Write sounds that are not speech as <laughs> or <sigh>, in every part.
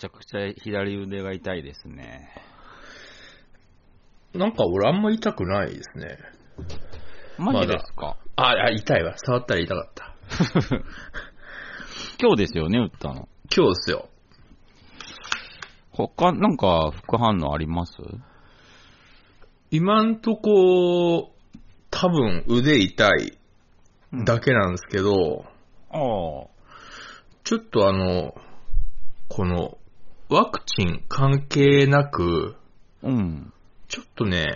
ちゃくちゃ左腕が痛いですね。なんか俺あんま痛くないですね。マジですか、あ、あ痛いわ。触ったら痛かった。<laughs> 今日ですよね、打ったの。今日ですよ。他、なんか副反応あります？今んとこ、多分腕痛いだけなんですけど、ああ。ちょっとあの、この、ワクチン関係なく、うん。ちょっとね、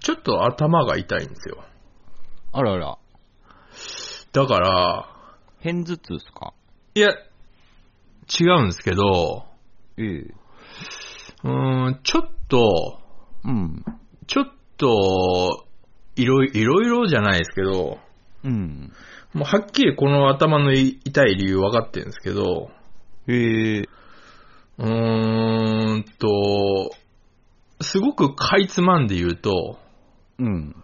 ちょっと頭が痛いんですよ。あらら。だから、偏頭痛ですか？いや、違うんですけど、ええ。うーん、ちょっと、うん。ちょっと、いろいいろいろじゃないですけど、うん。もうはっきりこの頭の痛い理由分かってるんですけど、へえ。うーんと、すごくかいつまんで言うと、うん。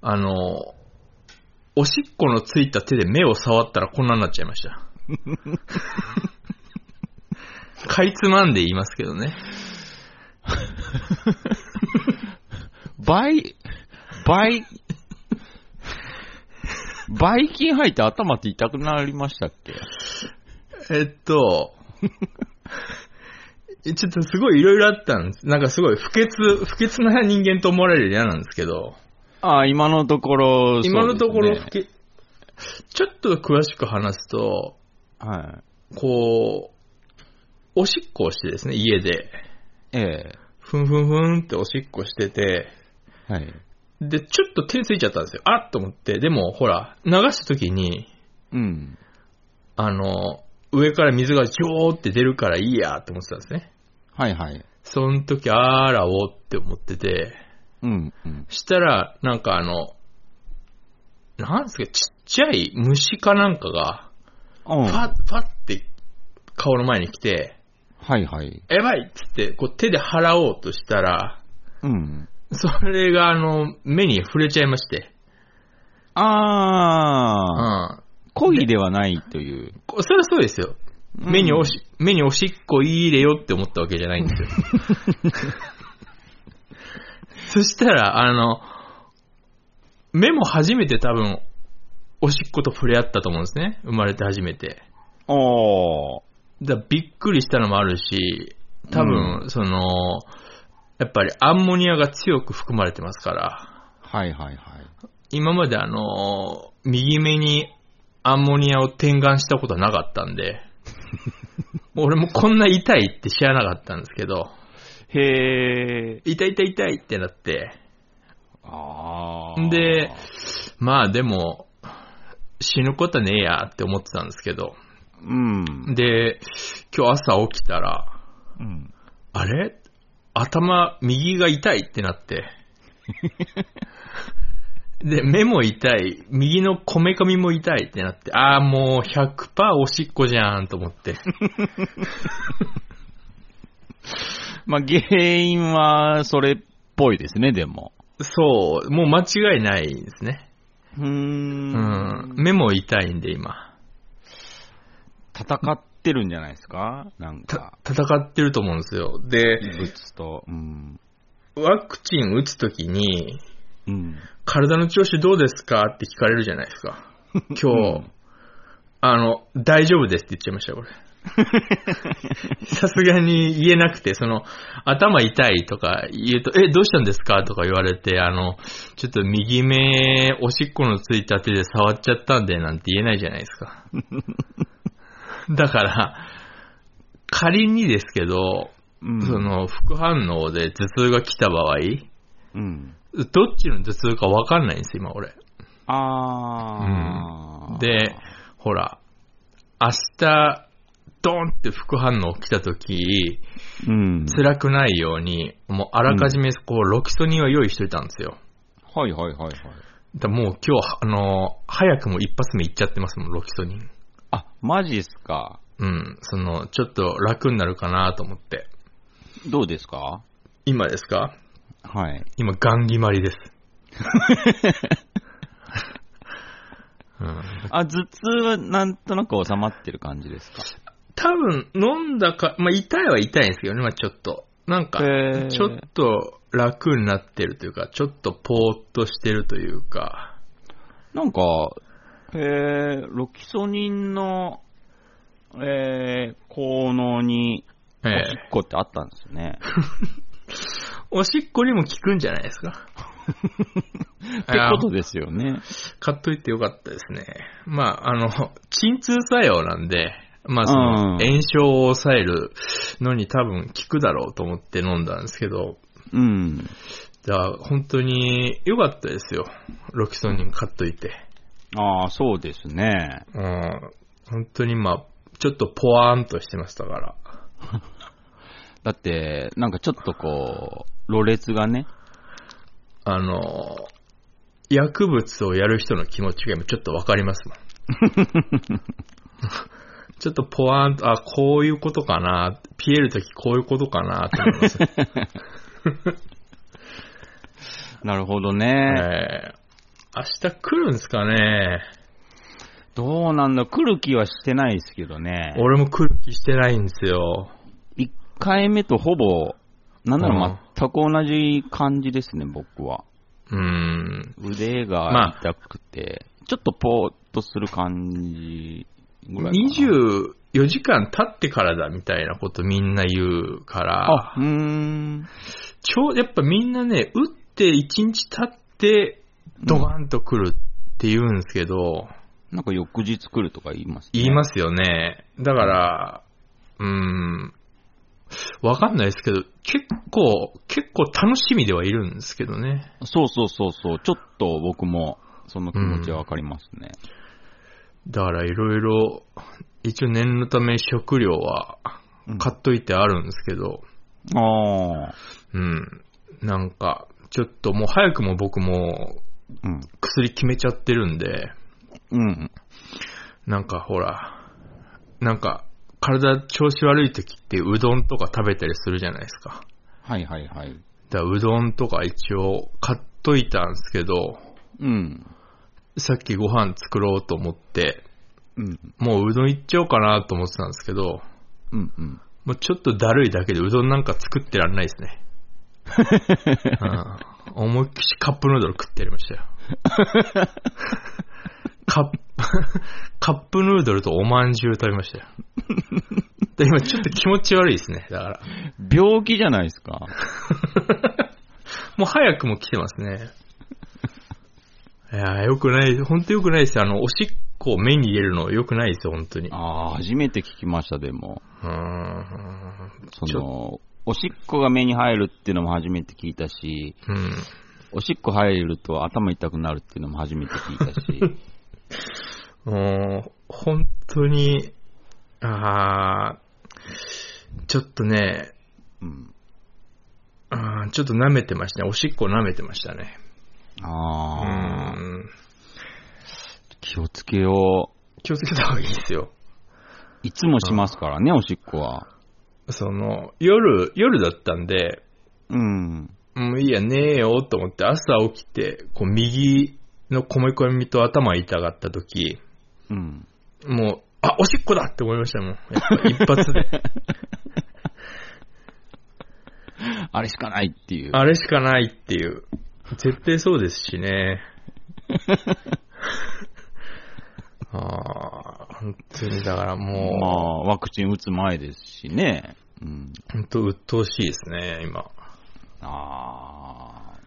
あの、おしっこのついた手で目を触ったらこんなになっちゃいました。<laughs> かいつまんで言いますけどね。倍、倍、倍金入って頭って痛くなりましたっけ？えっと、ちょっとすごいいろいろあったんです。なんかすごい不潔、不潔な人間と思われる嫌なんですけど、ああ、今のところ、今のところ不潔、ちょっと詳しく話すと、はい。こう、おしっこをしてですね、家で、ええ。ふんふんふんっておしっこしてて、はい。で、ちょっと手ついちゃったんですよ。あっと思って、でもほら、流した時に、うん。あの、上から水がジョーって出るからいいやって思ってたんですね。はいはい。その時、あらおって思ってて、うん。うん。したら、なんかあの、なんですか、ちっちゃい虫かなんかが、うんファッ、ファッって顔の前に来て、はいはい。やばいっつって、こう手で払おうとしたら、うん。それがあの、目に触れちゃいまして。うああ、ん。恋ではないという。こそれはそうですよ。目におし、目におしっこ入れよって思ったわけじゃないんですよ。<laughs> そしたら、あの、目も初めて多分、おしっこと触れ合ったと思うんですね。生まれて初めて。おー。だびっくりしたのもあるし、多分、その、やっぱりアンモニアが強く含まれてますから、はいはいはい。今まであの、右目にアンモニアを点眼したことはなかったんで、<laughs> 俺もこんな痛いって知らなかったんですけど、へえ。痛い痛い痛いってなって、ああ。で、まあでも、死ぬことはねえやって思ってたんですけど、うん。で、今日朝起きたら、うん。あれ？頭、右が痛いってなって。<laughs> で、目も痛い、右のこめかみも痛いってなって、ああ、もう100%おしっこじゃんと思って。<laughs> まあ、原因はそれっぽいですね、でも。そう、もう間違いないですね。うー。うんん。目も痛いんで今。戦ってるんじゃないですか？なんたか、戦ってると思うんですよ。で、異物と。うん。ワクチン打つときに、うん。体の調子どうですかって聞かれるじゃないですか。<laughs> 今日、うんあの、大丈夫ですって言っちゃいましたよ、俺。<laughs> さすがに言えなくて、その、頭痛いとか言うと、え、どうしたんですかとか言われて、あの、ちょっと右目、おしっこのついた手で触っちゃったんで、なんて言えないじゃないですか。<laughs> だから、仮にですけど、うん。そ、の、副反応で頭痛が来た場合、うん。どっちの頭痛かわかんないんです、今俺。ああ、で、ほら、明日、ドーンって副反応来た時、うん。辛くないように、もうあらかじめこう、ロキソニンは用意しといたんですよ。はいはいはいはい。だもう今日、あの、早くも一発目いっちゃってますもん、ロキソニン。あ、マジっすか？うん、その、ちょっと楽になるかなと思って。どうですか？今ですか？はい。今、ガン決まりです。<laughs> うん、あ、頭痛はなんとなく収まってる感じですか？多分飲んだか、まあ痛いは痛いんですけどね、まあちょっと。なんか、ちょっと楽になってるというか、ちょっとぽーっとしてるというか、なんか、えー、ロキソニンの、えー、効能に、おしえっこってあったんですよね。<laughs> おしっこにも効くんじゃないですか？<laughs> ってことですよね。買っといてよかったですね。まあ、あの、鎮痛作用なんで、まあ、その、うん炎症を抑えるのに多分効くだろうと思って飲んだんですけど、うん。だから本当に良かったですよ。ロキソニン買っといて。ああ、そうですね。うん。本当にまあ、ちょっとポワーンとしてましたから。<laughs> だって、なんかちょっとこう、ろれつがね、あの、薬物をやる人の気持ちが今ちょっとわかりますもん。<laughs> ちょっとポワーンと、あ、こういうことかな、ピエるときこういうことかなって思います。<laughs> なるほどえね。ー明日来るんですかねどうなんだ、来る気はしてないですけどね。俺も来る気してないんですよ。1回目とほぼ、なんなうんら全く同じ感じですね、僕は。うーん。腕まが痛くて、ちょっとぽーっとする感じぐらいかな。24時間経ってからだみたいなことみんな言うから、あ、うーん。ちょうやっぱみんなね、打って1日経って、ドガンと来るって言うんですけど、なんか翌日来るとか言います、ね。言いますよね。だから、うーん、わかんないですけど、結構、結構楽しみではいるんですけどね。そうそうそうそう。ちょっと僕も、その気持ちはわかりますね。だからいろいろ、一応念のため食料はうん買っといてあるんですけど、ああ。うん。なんか、ちょっともう早くも僕もうん。薬決めちゃってるんで、うん。なんかほら、なんか体調子悪い時ってうどんとか食べたりするじゃないですか。はいはいはい。だうどんとか一応買っといたんですけど、うん。さっきご飯作ろうと思って、うん。もううどんいっちゃおうかなと思ってたんですけど、うんうん。もうちょっとだるいだけでうどんなんか作ってらんないですね。うん、思いっきしカップヌードル食ってやりましたよ。<laughs> カップ、<laughs> カップヌードルとおまんじゅう食べましたよ。<laughs> で今ちょっと気持ち悪いですね。だから。病気じゃないですか。<laughs> もう早くも来てますね。いやー、よくない、本当よくないですよ。あの、おしっこを目に入れるのよくないですよ、本当に。ああ、初めて聞きました、でも。うーん。その、おしっこが目に入るっていうのも初めて聞いたし、うん。おしっこ入ると頭痛くなるっていうのも初めて聞いたし、<laughs> もう、本当に、あーちょっとね、うん。あーちょっと舐めてましたね。おしっこ舐めてましたね。うああ、ん。気をつけよ気をつけた方がいいですよ。う。いつもしますからね、おしっこは。その、夜、夜だったんで、うん。もういいや、ねえよと思って朝起きて、こう右のこめ込みと頭痛がった時、うん。もう、あ、おしっこだって思いましたもん。やっぱ一発で。<laughs> あれしかないっていう。あれしかないっていう。絶対そうですしね。<laughs> ああ、本当にだからまもあ、ワクチン打つ前ですしね。うん。う、本当鬱陶しいですね、今。ああ。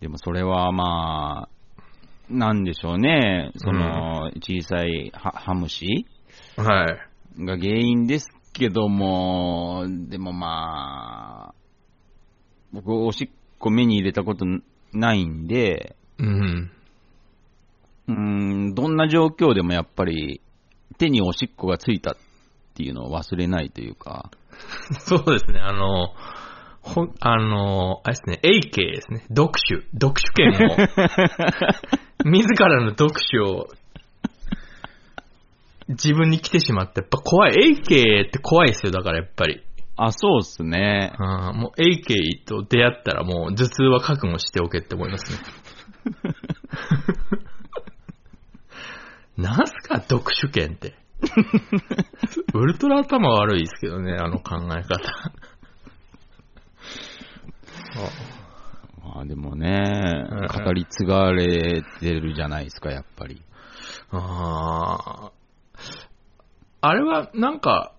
でもそれはまあ、なんでしょうね。その、小さいハハムシはい。が原因ですけども、でもまあ、僕、おしっこ目に入れたことないんで、うん。うーん、どんな状況でもやっぱり、手におしっこがついたっていうのを忘れないというか、<laughs> そうですね、あの、ほん、あの、あれですね、AK ですね。読書。読書権を、<laughs> 自らの読書を、自分に来てしまって、やっぱ怖い。AK って怖いですよ、だからやっぱり。あ、そうっすね。うん、もう AK と出会ったらもう頭痛は覚悟しておけって思いますね。<laughs> なんすか、読書権って。ウルトラ頭悪いですけどね、あの考え方。<laughs> まあでもねうん、語り継がれてるじゃないですか、やっぱり。ああ。あれは、なんか、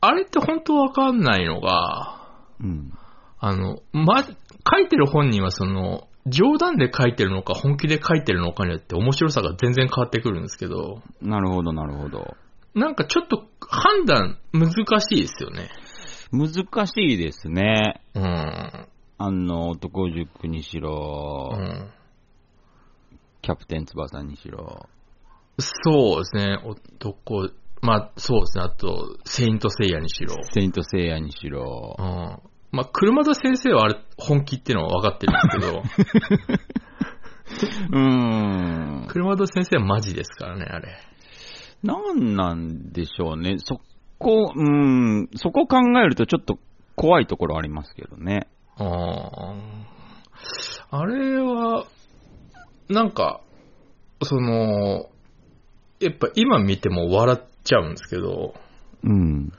あれって本当わかんないのが、うん。あの、ま、書いてる本人はその、冗談で書いてるのか本気で書いてるのかによって面白さが全然変わってくるんですけど、なるほど、なるほど。なんかちょっと判断難しいですよね。難しいですね。うん。あの、男塾にしうろ、ん。キャプテン翼にしろ。そうですね、男、まあそうですね、あと、セイントセイヤにしろ。セイントセイヤにしろう。ん。まあ、車田先生はあれ、本気っていうのは分かってるんですけど、<laughs> うーん。車田先生はマジですからね、あれ。なんなんでしょうね。そこ、うーん、そこ考えるとちょっと怖いところありますけどね。ああ。あれは、なんか、その、やっぱ今見ても笑っちゃうんですけど、うん。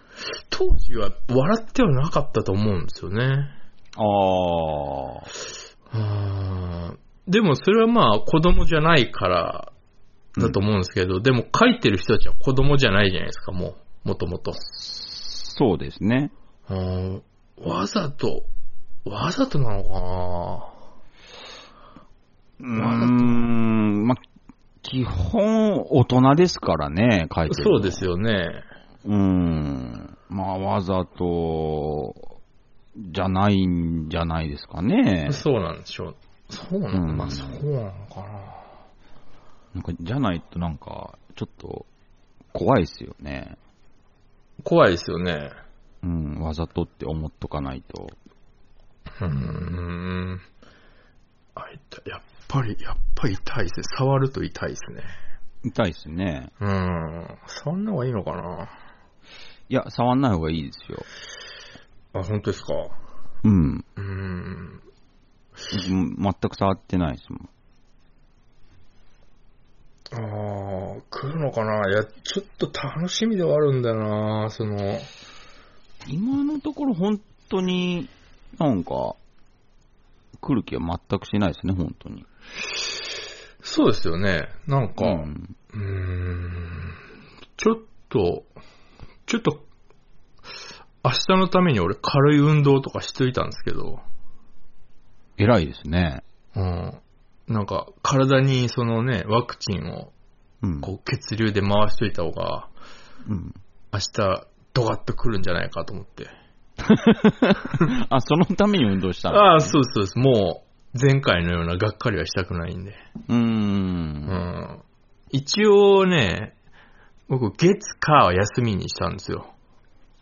当時は笑ってはなかったと思うんですよね。ああ。でもそれはまあ子供じゃないからだと思うんですけど、でも書いてる人たちは子供じゃないじゃないですか、もう、もともと。そうですね。わざと、わざとなのかうーん。ま、基本大人ですからね、書いなてるのそうですよね。うーん。まあ、わざと、じゃないんじゃないですかね。そうなんでしょう。そうなの、うんまあそうなのかな。なんか、じゃないとなんか、ちょっと、怖いですよね。怖いですよね。うん、わざとって思っとかないと。うーん。あ、痛いやっぱり、やっぱり痛いですね。触ると痛いですね。痛いですね。うーん。触んない方がいいのかないや、触んない方がいいですよ。あ、本当ですかうん。うーん。うん全く触ってないですもん。ああ、来るのかないや、ちょっと楽しみではあるんだよなその、今のところ本当に、なんか、来る気は全くしないですね、本当に。そうですよね。なんか、う。うんーん、ちょっと、ちょっと、明日のために俺軽い運動とかしといたんですけど、偉いですね。うん。なんか、体にそのね、ワクチンを、うん。こう、血流で回しといた方が、うん。明日、ドカッと来るんじゃないかと思って。<laughs> あ、そのために運動したの？ああ、そうですそうです。もう、前回のようながっかりはしたくないんで。うー。うんん。一応ね、僕、月、火は休みにしたんですよ。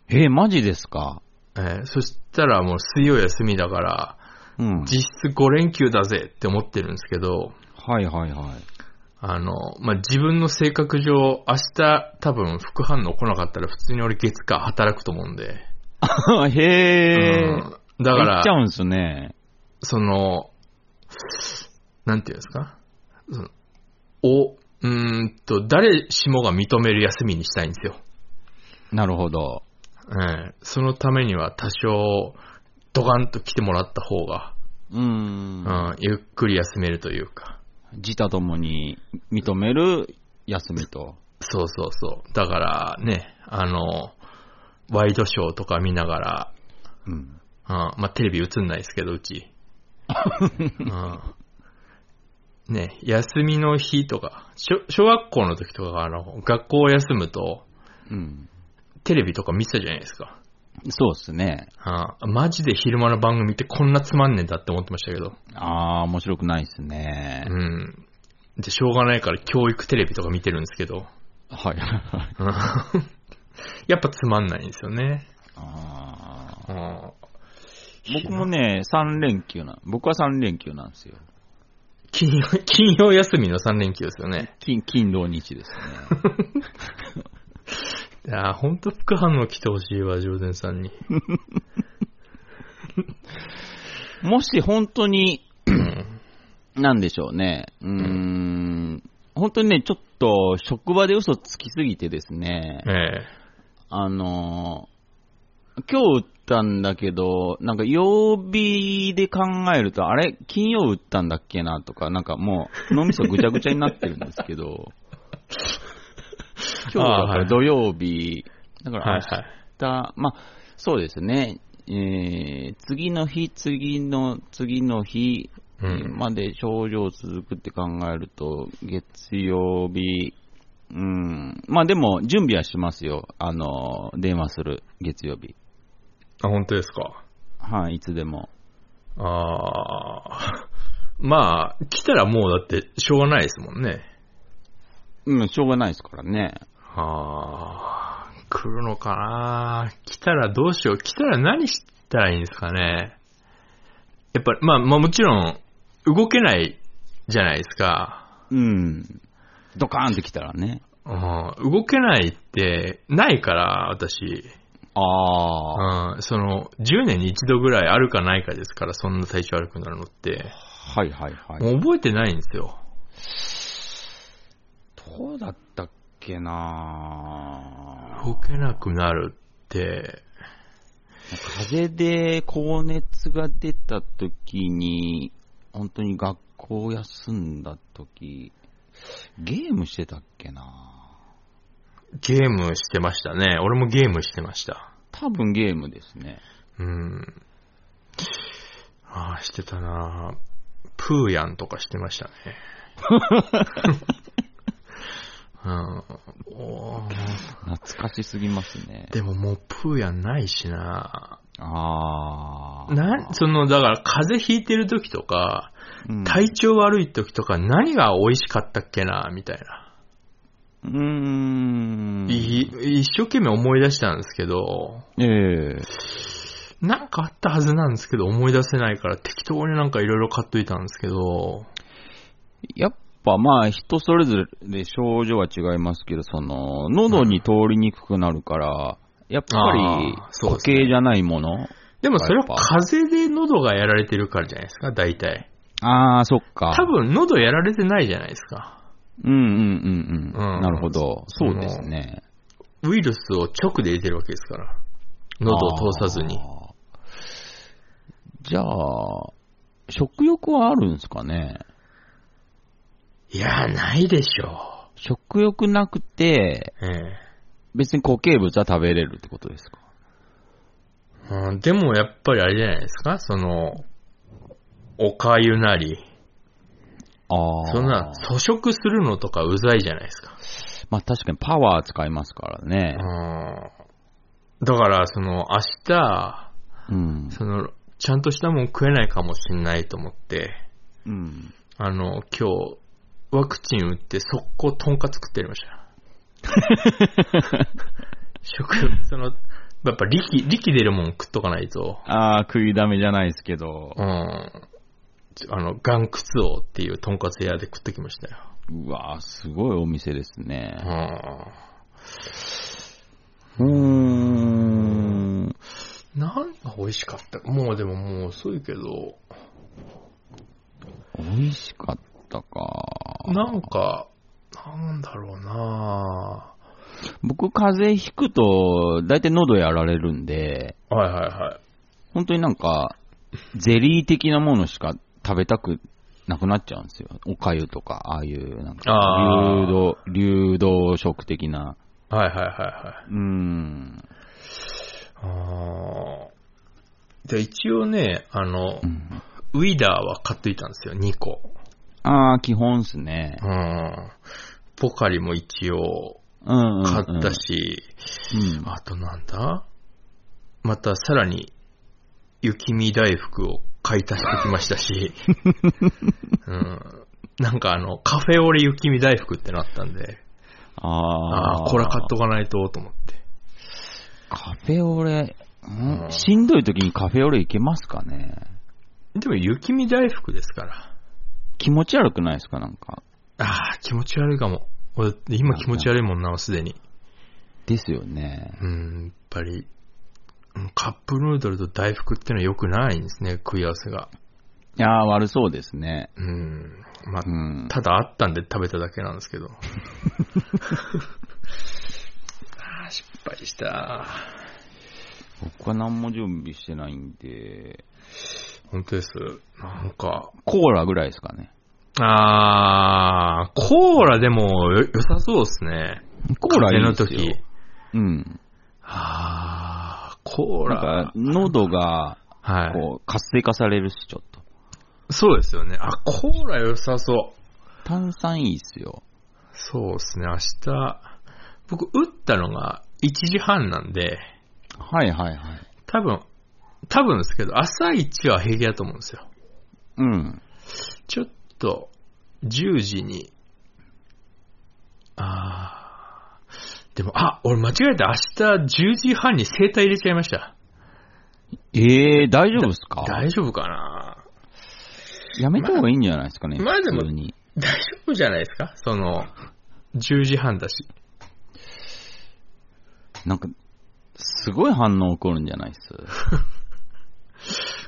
えーマジですか？えーそしたらもう水曜休みだから、うん。実質5連休だぜって思ってるんですけど、はいはいはい。あの、まあ、自分の性格上、明日多分副反応来なかったら普通に俺月火働くと思うんで。<laughs> へえ。うんだから行っちゃ、うんすね。その、なんていうんですか？そのお、うーんと、誰しもが認める休みにしたいんですよ。なるほど。ええそのためには多少、ドカンと来てもらった方が、うーんう。ん、ゆっくり休めるというか。自他ともに認める休みと。そうそうそう。だからね、あの、ワイドショーとか見ながら、うん。うん、まあ、テレビ映んないですけど、うち。<laughs> うん、ね、休みの日とか、小小学校の時とか、あの、学校を休むと、うん。テレビとか見てたじゃないですか。そうっすね。うん、マジで昼間の番組ってこんなつまんねえんだって思ってましたけど。あー、面白くないっすね。うん。で、しょうがないから教育テレビとか見てるんですけど。はい。うんやっぱつまんないんですよね。あうんー僕もね、3連休な、僕は3連休なんですよ。金曜、<laughs> 金曜休みの3連休ですよね。金、金土日ですね。<laughs> いやー、ほんと副反応来てほしいわ、ジョーデンさんに。もし本当に、うんなんでしょうね。うーん。本当にね、ちょっと職場で嘘つきすぎてですね、ええ。あのー今日打ったんだけど、なんか曜日で考えると、あれ？金曜打ったんだっけなとか、なんかもう脳みそぐちゃぐちゃになってるんですけど、<laughs> 今日だから土曜日、だから明日、はい。はい。まあ、そうですね、えー、次の日、次の、次の日、うん。まで症状続くって考えると、月曜日、うん、まあでも、準備はしますよ。あの、電話する、月曜日。あ、本当ですか？はい、いつでも。ああ。まあ、来たらもうだってしょうがないですもんね。うん、しょうがないですからね。ああ、来るのかな？来たらどうしよう？来たら何したらいいんですかね？やっぱり、まあ、まあもちろん、動けないじゃないですか。うん。ドカーンってきたらね。うん、動けないってないから、私。ああ、うん、その、10年に一度ぐらいあるかないかですから、そんな体調悪くなるのって。はいはいはい。もう覚えてないんですよ。どうだったっけな動けなくなるって、風邪で高熱が出た時に、本当に学校休んだ時、ゲームしてたっけな？ゲームしてましたね。俺もゲームしてました。多分ゲームですね。うん。ああ、してたなプーヤンとかしてましたね。<laughs> うん、懐かしすぎますね。でももうプーヤンないしなああ。な、その、だから風邪ひいてる時とか、うん。体調悪い時とか何が美味しかったっけなみたいな。うーん。い一生懸命思い出したんですけど、ええ。なんかあったはずなんですけど、思い出せないから適当になんかいろいろ買っといたんですけど、やっぱまあ人それぞれ症状は違いますけど、その、喉に通りにくくなるから、やっぱりあーそう固ですね。形じゃないもの。でもそれは風邪で喉がやられてるからじゃないですか、大体。ああ、そっか。多分喉やられてないじゃないですか。うんうんうんうん。うんなるほど。そうですね。ウイルスを直で入れてるわけですから。喉を通さずに。じゃあ、食欲はあるんですかね？いや、ないでしょ食欲なくて、う。え別に固形物は食べれるってことですか？えうん、でもやっぱりあれじゃないですか、その、おかゆなり。ああ。そんな、粗食するのとかうざいじゃないですか。まあ確かにパワー使いますからね。うん。だから、その、明日、うん。その、ちゃんとしたもん食えないかもしんないと思って、うん。あの、今日、ワクチン打って速攻とんかつ食ってやりましたよ。<laughs> 食欲、その、やっぱ力、力出るもん食っとかないと、ああ、食いだめじゃないですけどう。ん。あの、岩窟王っていうとんかつ屋で食ってきましたよ。うわーすごいお店ですうね。ん。うーん。なんが美味しかったもうでももう遅いけど、美味しかったか。なんか、なんだろうな僕、風邪ひくと、だいたい喉やられるんで、はいはいはい。本当になんか、ゼリー的なものしか食べたくなくなっちゃうんですよ。おかゆとか、ああいう、なんか、流動、流動食的な。はいはいはいはい。うーん。あーで、一応ね、あのう、ん、ウィダーは買っといたんですよ、2個。ああ、基本っすね。うん。ポカリも一応うんうん、うん。買ったし、うん。あとなんだ？またさらに、雪見大福を買い足してきましたし、<laughs> うん。なんかあの、カフェオレ雪見大福ってなったんで、ああ。これ買っとかないと、と思って。カフェオレ、ん？うんしんどい時にカフェオレいけますかね？でも雪見大福ですから。気持ち悪くないですかなんか？ああ、気持ち悪いかも。俺、今気持ち悪いもんな、すでに。ですよね。うん、やっぱり、うんカップヌードルと大福ってのは良くないんですね、食い合わせが。いやー、悪そうですね。うん。まあう、ん。ただあったんで食べただけなんですけど。<laughs> あー失敗した。僕は何も準備してないんで、本当です。なんか、コーラぐらいですかね。あー、コーラでもよ良さそうですね。コーラいいですよ。の時。うん。あー、コーなんラか。、喉が、はい。こう、活性化されるし、ちょっと。そうですよね。あ、コーラ良さそう。炭酸いいっすよ。そうですね、明日、僕、打ったのが1時半なんで、はいはいはい。多分、多分ですけど、朝一は平気だと思うんですよ。うん。ちょっと、10時に、あー、でも、あ、俺間違えた。明日10時半に整体入れちゃいました。ええー、大丈夫っすか？大丈夫かな？やめた方がいいんじゃないですかね。まあでも。大丈夫じゃないですか？その、10時半だし。なんか、すごい反応起こるんじゃないっす？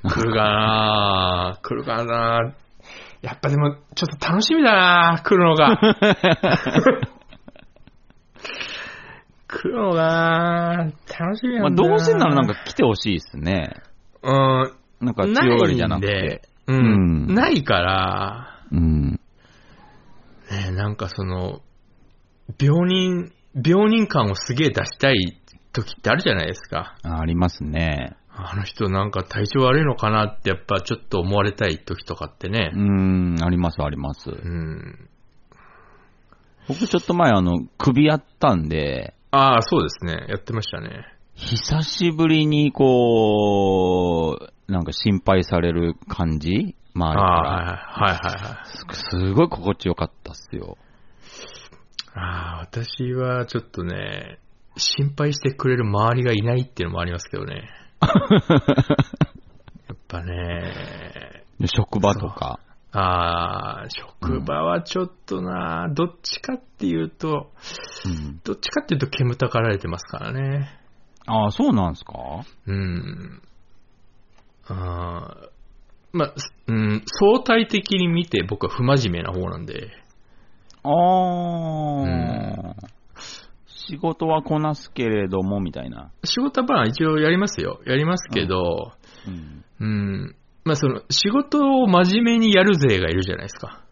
来るかな？来るかな？やっぱでも、ちょっと楽しみだな来るのが。<laughs> 来るのが、楽しみまあ、なんだどうせならなんか来てほしいっすね。うん、なんか強がりじゃなくないんてで。うん、うんないから、うん。ね、なんかその、病人、病人感をすげえ出したい時ってあるじゃないですか。あありますね。あの人なんか体調悪いのかなってやっぱちょっと思われたい時とかってねう。ん、ありますあります。うん。僕ちょっと前あの、首やったんで、ああ、そうですね。やってましたね。久しぶりにこう、なんか心配される感じ？周りかあ。はいはいはいすごい心地よかったっすよ。ああ、私はちょっとね、心配してくれる周りがいないっていうのもありますけどね。<laughs> やっぱね、職場とか。ああ、職場はちょっとな、どっちかっていうと、うん、どっちかっていうと煙たがられてますからね。ああ、そうなんすか？うん。あーまあ、すうん、相対的に見て僕は不真面目な方なんで、ああ、仕事はこなすけれども、みたいな。仕事はまあ一応やりますよ。やりますけど、うん。うん。まあその、仕事を真面目にやる勢がいるじゃないですか。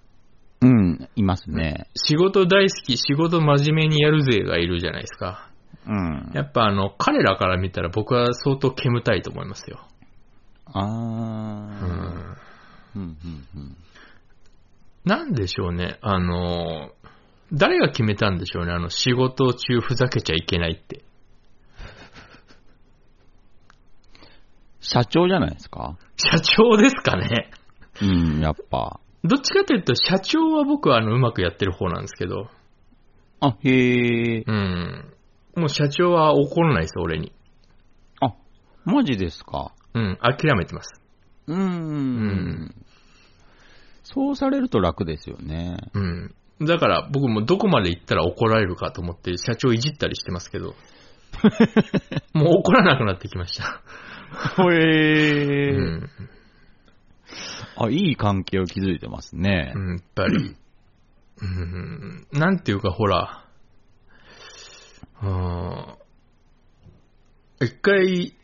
うん、いますね。仕事大好き、仕事真面目にやる勢がいるじゃないですか。うん。やっぱあの、彼らから見たら僕は相当煙たいと思いますよ。ああ、うん。うん、うん、うん。なんでしょうね。あの、誰が決めたんでしょうね。あの、仕事中ふざけちゃいけないって。社長じゃないですか？社長ですかね。うん、やっぱ。どっちかというと、社長は僕はあの、うまくやってる方なんですけど、あ、へえ。うん。もう社長は怒らないです、俺に。あ、マジですか？うん、諦めてます。うーん。そうされると楽ですよね。うん。だから僕もどこまで行ったら怒られるかと思って社長いじったりしてますけど、<laughs> もう怒らなくなってきました。<laughs> へえうん。あ、いい関係を築いてますねう。ん、やっぱり。うん、なんていうかほら、うん一回、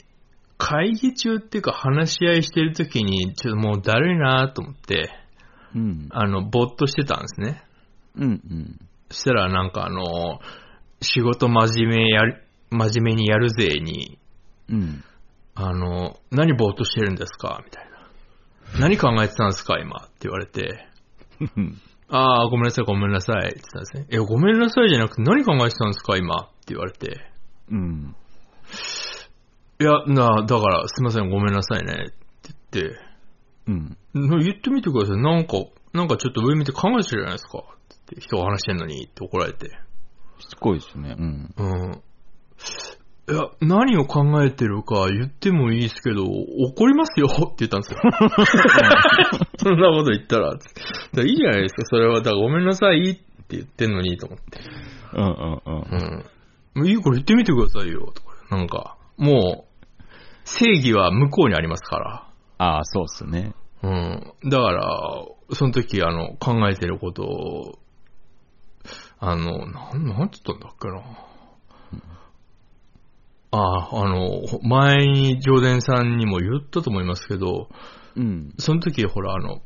会議中っていうか話し合いしてるときに、ちょっともうだるいなと思って、うん。あの、ぼーっとしてたんですね。うん、うん。そしたらなんかあの、仕事真面目やる、真面目にやるぜに、うん。あの、何ぼーっとしてるんですか？みたいな。何考えてたんですか？今？って言われて。ああ、ごめんなさい、ごめんなさい。って言ったんですね。え、ごめんなさいじゃなくて何考えてたんですか？今？って言われて。うん。いや、な、だから、すいません、ごめんなさいね。って言って、うん。な言ってみてください。なんか、なんかちょっと上見て考えてるじゃないですか。って人が話してんのにって怒られて。しつこいですね。うん。うん。いや、何を考えてるか言ってもいいですけど、怒りますよ <laughs> って言ったんですよ。<laughs> そんなこと言ったら、らいいじゃないですか、それは。だからごめんなさいって言ってんのにと思って。うんうんうん。うん。もういいから言ってみてくださいよ、とか。なんか、もう、正義は向こうにありますから。ああ、そうっすね。うん。だから、その時、あの、考えてることを、あの、なん、なんつったんだっけな。ああ、あの、前に上田さんにも言ったと思いますけど、うん。その時、ほら、あの、伊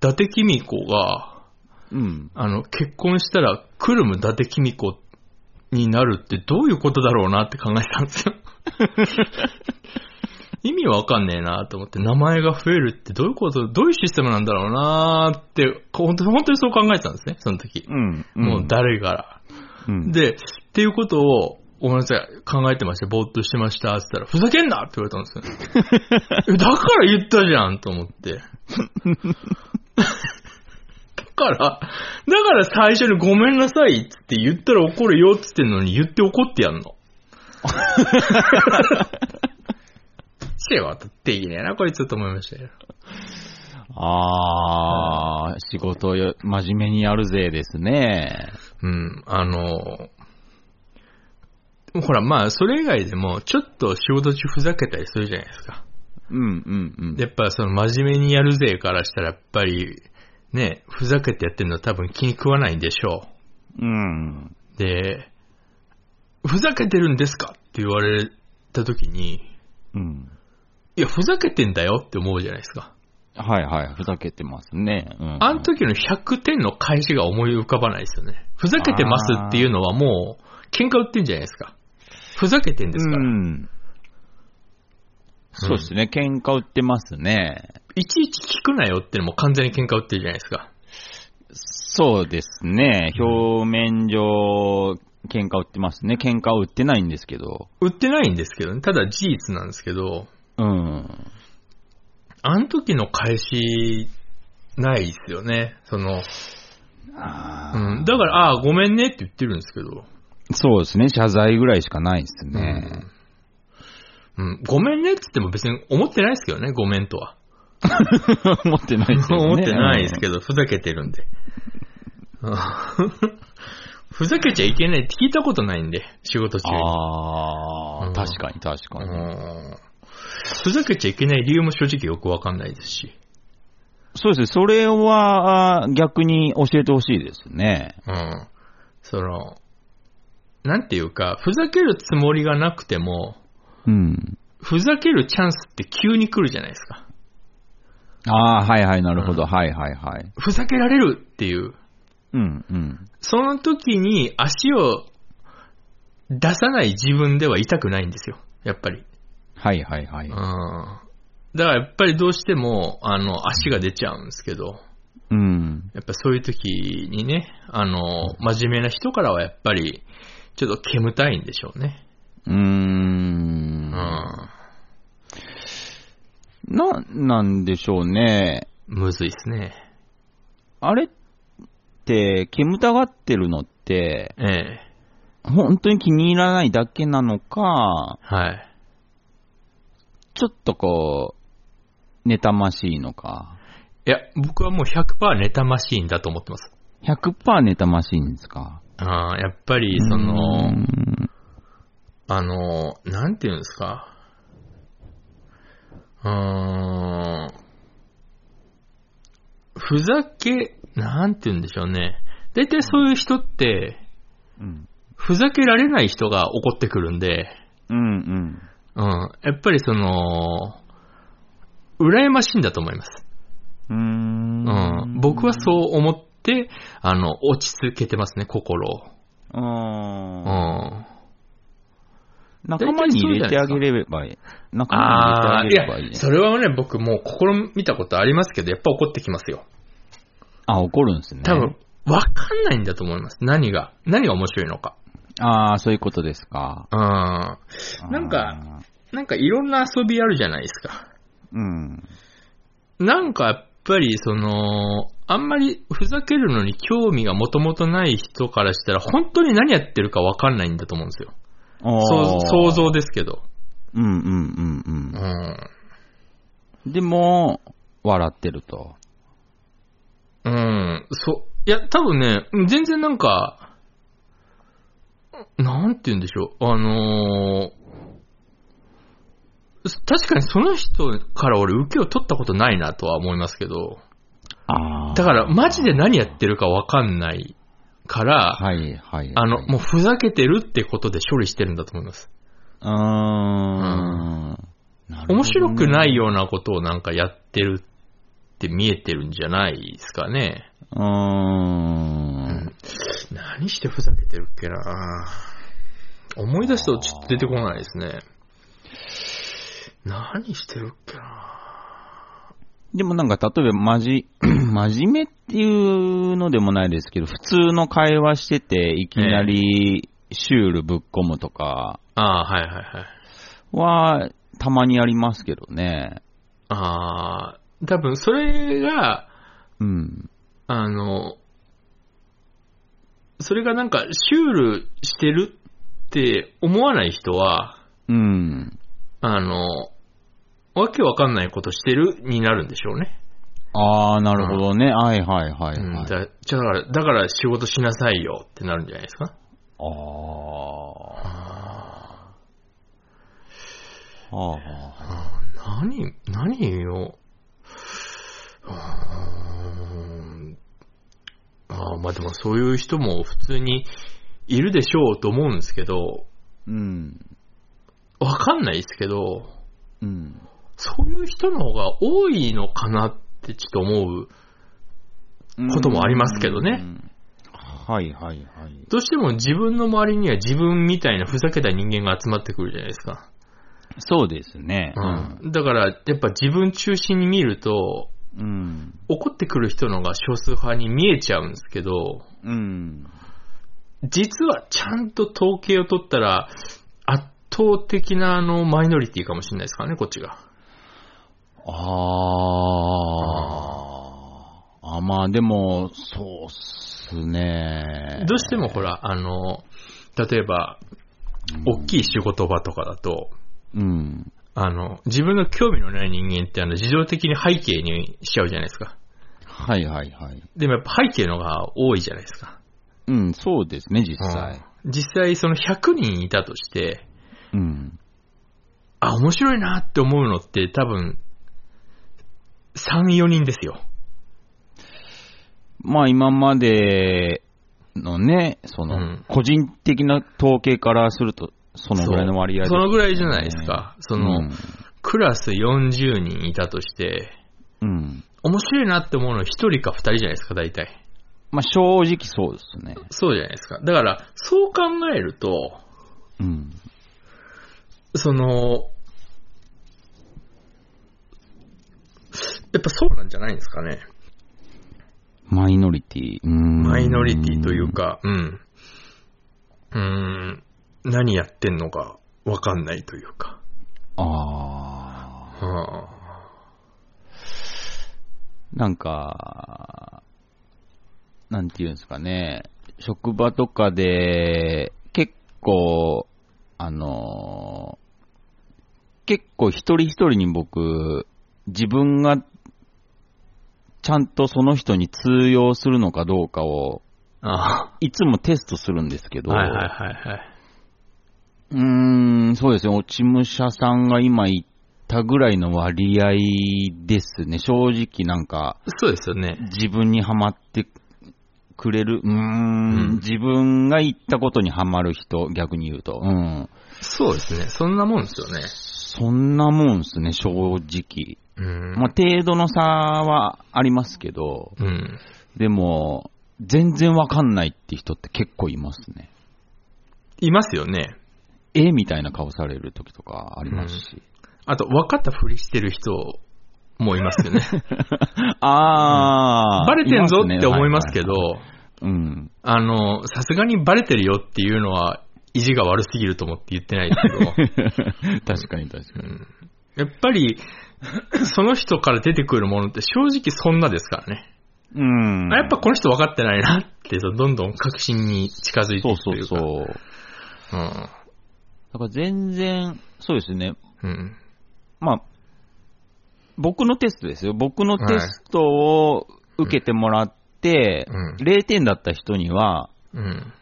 達公子が、うん。あの、結婚したら、クルム伊達公子になるってどういうことだろうなって考えたんですよ。<laughs> 意味わかんねえなと思って、名前が増えるってどういうこと、どういうシステムなんだろうなって、本当本当にそう考えてたんですね、その時。うん。もう誰から。うん。で、っていうことを、ごめんなさい、考えてました、ぼーっとしてました、って言ったら、ふざけんなって言われたんですよ。<laughs> えだから言ったじゃんと思って。だから、だから最初にごめんなさいって言ったら怒るよっつってんのに言って怒ってやんの。<laughs> 仕事っていいねな、こいつと思いましたよ。あー、仕事よ真面目にやるぜですね。うん、あの、ほら、まあ、それ以外でも、ちょっと仕事中ふざけたりするじゃないですか。うんうんうん。やっぱその真面目にやるぜからしたら、やっぱり、ね、ふざけてやってるのは多分気に食わないんでしょうん。う。で、ふざけてるんですかって言われた時に、うん。いや、ふざけてんだよって思うじゃないですか。はいはい、ふざけてますね。うん。あの時の100点の返しが思い浮かばないですよね。ふざけてますっていうのはもう、喧嘩売ってんじゃないですか。ふざけてんですから。うん。そうですね、喧嘩売ってますね。いちいち聞くなよってのも完全に喧嘩売ってるじゃないですか。そうですね、表面上、喧嘩売ってますね。喧嘩売ってないんですけど。売ってないんですけどね。ただ事実なんですけど、うん。あの時の返し、ないですよね。その、あうん。だから、ああ、ごめんねって言ってるんですけど、ーそうですね、謝罪ぐらいしかないですね。うん。ごめんねって言っても別に思ってないですけどね、ごめんとは。<laughs> 思ってないですよね。思ってないですけど、ふざけてるんで。うんふざけちゃいけないって聞いたことないんで、仕事中に。ああ、うん確かに確かに。うんふざけちゃいけない理由も正直よくわかんないですし。そうですね、それは逆に教えてほしいですね。うん。その、なんていうか、ふざけるつもりがなくても、うん。ふざけるチャンスって急に来るじゃないですか。ああ、はいはい、なるほど、はいはいはい。ふざけられるっていう。うんうん。その時に足を出さない自分では痛くないんですよ。やっぱり。はいはいはい。うん。だからやっぱりどうしても、あの、足が出ちゃうんですけど、うん。やっぱそういう時にね、あの、真面目な人からはやっぱり、ちょっと煙たいんでしょうね。うーんうん。な、なんでしょうね。むずいですね。あれって、煙たがってるのって、ええ。本当に気に入らないだけなのか、はい。ちょっとこう、妬ましいのか。いや、僕はもう100%妬ましいんだと思ってます。100%妬ましいんですかああ、やっぱり、そうの、んあの、なんていうんですか。うーん。ふざけ、なんて言うんでしょうね。大体そういう人って、うん。ふざけられない人が怒ってくるんで、うんうん。うん。やっぱりその、羨ましいんだと思います。うーんうん。僕はそう思って、あの、落ち着けてますね、心を。う。うんん。仲間に入れてあげればいい。仲間ああ、いやに入れてあげればいい、ね。それはね、僕もう心見たことありますけど、やっぱ怒ってきますよ。あ、怒るんですね。多分、わかんないんだと思います。何が、何が面白いのか。ああ、そういうことですか。うん。なんか、なんかいろんな遊びあるじゃないですか。うん。なんかやっぱりその、あんまりふざけるのに興味がもともとない人からしたら、本当に何やってるかわかんないんだと思うんですよ。想像ですけど。うんうんうんううん。ん。でも、笑ってると。うん、そう。いや、多分ね、全然なんか、なんて言うんでしょう。あのー確かにその人から俺受けを取ったことないなとは思いますけど、ああ。だからマジで何やってるかわかんないから、はい、はい。あの、はいもうふざけてるってことで処理してるんだと思います。うーん。なるほどね面白くないようなことをなんかやってるって見えてるんじゃないですかね。うーん。何してふざけてるっけな思い出すとちょっと出てこないですね。何してるっけなでもなんか、例えば、まじ、真面目っていうのでもないですけど、普通の会話してて、いきなりシュールぶっ込むとかああ、はいはいはい。は、たまにありますけどね。ああ、多分それが、うん。あの、それがなんかシュールしてるって思わない人は、うん。あの、わけわかんないことしてるになるんでしょうね。ああ、なるほどね。はいはいはい、うんはい。だじゃあだから、だから仕事しなさいよってなるんじゃないですか？ああ。はあ。何、何を、あーまあでもそういう人も普通にいるでしょうと思うんですけど、うん。わかんないですけど、うん。そういう人の方が多いのかなってちょっと思う。こともありますけどねうん。はいはいはい。どうしても自分の周りには自分みたいなふざけた人間が集まってくるじゃないですか。そうですね。うん。だから、やっぱ自分中心に見ると、うん。怒ってくる人のが少数派に見えちゃうんですけど、うん。実はちゃんと統計を取ったら、圧倒的なあのマイノリティかもしれないですからね、こっちが。ああ。あ、まあでも、そうっすね。どうしてもほら、あの、例えば、大きい仕事場とかだと、うん。あの、自分の興味のない人間ってあの、自動的に背景にしちゃうじゃないですか。はいはいはい。でもやっぱ背景のが多いじゃないですか。うん、そうですね、実際。うん実際その100人いたとして、うん。あ、面白いなって思うのって多分、3、4人ですよ。まあ今までのね、その、うん個人的な統計からすると、そのぐらいの割合ですそのぐらいじゃないですか。その、うんクラス40人いたとして、うん。面白いなって思うの1人か2人じゃないですか、大体。まあ正直そうですね。そうじゃないですか。だから、そう考えると、うん。その、やっぱそうなんじゃないんですかね。マイノリティ。マイノリティという。か、うん。うーん、何やってんのかわかんないというか。ああ。はあなんか、なんていうんですかね、職場とかで、結構、あの、結構一人一人に僕、自分がちゃんとその人に通用するのかどうかを、あいつもテストするんですけど、はいはいはいはい。うーん、そうですね、落ち武者さんが今言ったぐらいの割合ですね、正直なんか、そうですよね。自分にはまってくれる、うーん、うん自分が言ったことにはまる人、逆に言うと。うん。そうですね。そんなもんですよね。そんなもんですね、正直。うん。まあ、程度の差はありますけど、うん。でも、全然わかんないって人って結構いますね。いますよね。えみたいな顔される時とかありますし。あと、分かったふりしてる人もいますよね。<laughs> あー。バレてんぞって思いますけど。あの、さすがにバレてるよっていうのは、意地が悪すぎると思って言ってないですけど、<laughs> 確かに確かに。うんやっぱり、<laughs> その人から出てくるものって正直そんなですからね。うん。あやっぱこの人分かってないなって、そうどんどん確信に近づいてそいうくというか。そうそう。だから全然、そうですね。うん。うん。まあ、僕のテストですよ。僕のテストを受けてもらって、うん0点だった人には、うん。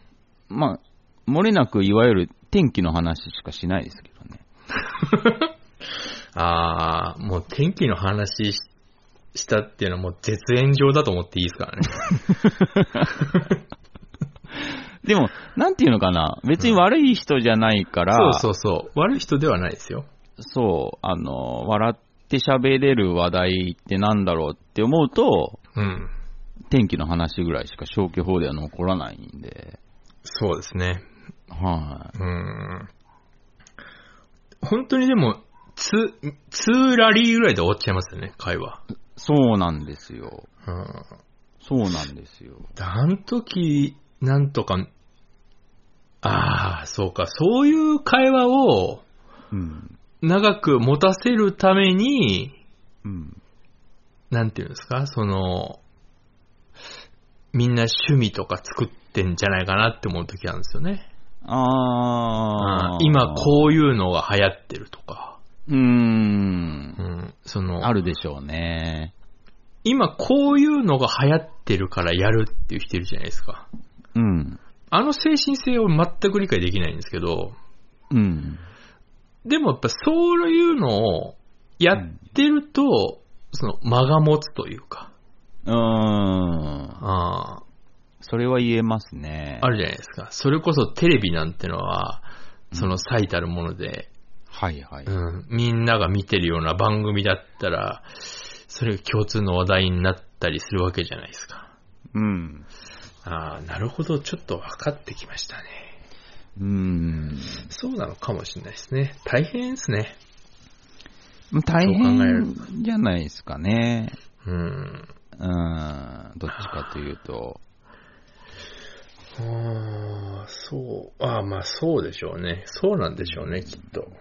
まあ、漏れなくいわゆる天気の話しかしないですけどね。<laughs> あー、もう天気の話ししたっていうのはもう絶縁状だと思っていいですからね。<laughs> でも、なんていうのかな。別に悪い人じゃないから、そうそうそう。悪い人ではないですよ。そう、あの、笑って喋れる話題ってなんだろうって思うと、うん。天気の話ぐらいしか消去法では残らないんで、そうですね。はうん。本当にでも、ツ、ツーラリーぐらいで終わっちゃいますよね、会話。い。そうなんですよ。うん。そうなんですよ。あの時、なんとか、ああ、そうか、そういう会話をうん。長く持たせるために、うん。なんていうんですか、その、みんな趣味とか作ってんじゃないかなって思う時あるんですよね。あー。今こういうのが流行ってるとか、うーんう。ん、その、あるでしょうね。今こういうのが流行ってるからやるっていう人いるじゃないですか。うん。あの精神性を全く理解できないんですけど、うん。でもやっぱそういうのをやってると、その間が持つというか、うーん。あそれは言えますね。あるじゃないですか。それこそテレビなんてのは、その最たるもので、はいはい。うん、みんなが見てるような番組だったら、それが共通の話題になったりするわけじゃないですか。うん。ああ、なるほど、ちょっと分かってきましたね。うーん。そうなのかもしれないですね。大変ですね。大変じゃないですかね。うん。うん。どっちかというと。ああ、そう。ああ、まあそうでしょうね。そうなんでしょうね、きっと。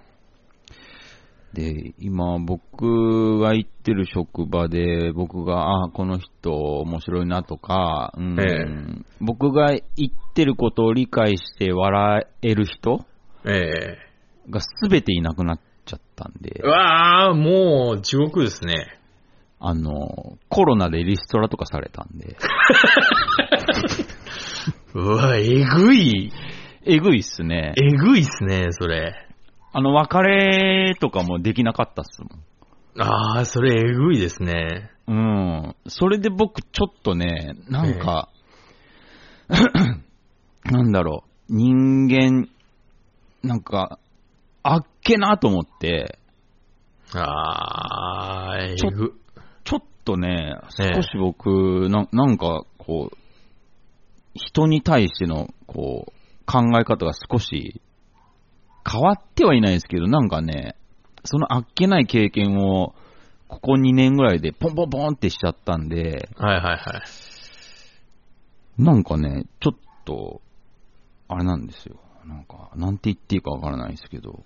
で、今僕が行ってる職場で、僕が、あこの人面白いなとか、うんえ僕が言ってることを理解して笑える人えが全ていなくなっちゃったんでえ、うわあ、もう地獄ですね。あの、コロナでリストラとかされたんで、<laughs> うわ、えぐい。えぐいっすね。えぐいっすね、それ。あの、別れとかもできなかったっすもん。ああ、それえぐいですね。うん。それで僕ちょっとね、なんか、なんだろう、人間、なんか、あっけなと思って、ああ、えちょぐ。ちょっとね、ええ少し僕、ななんか、こう、人に対しての、こう、考え方が少し変わってはいないですけど、なんかね、そのあっけない経験を、ここ2年ぐらいでポンポンポンってしちゃったんで、はいはいはい。なんかね、ちょっと、あれなんですよ。なんか、なんて言っていいかわからないですけど。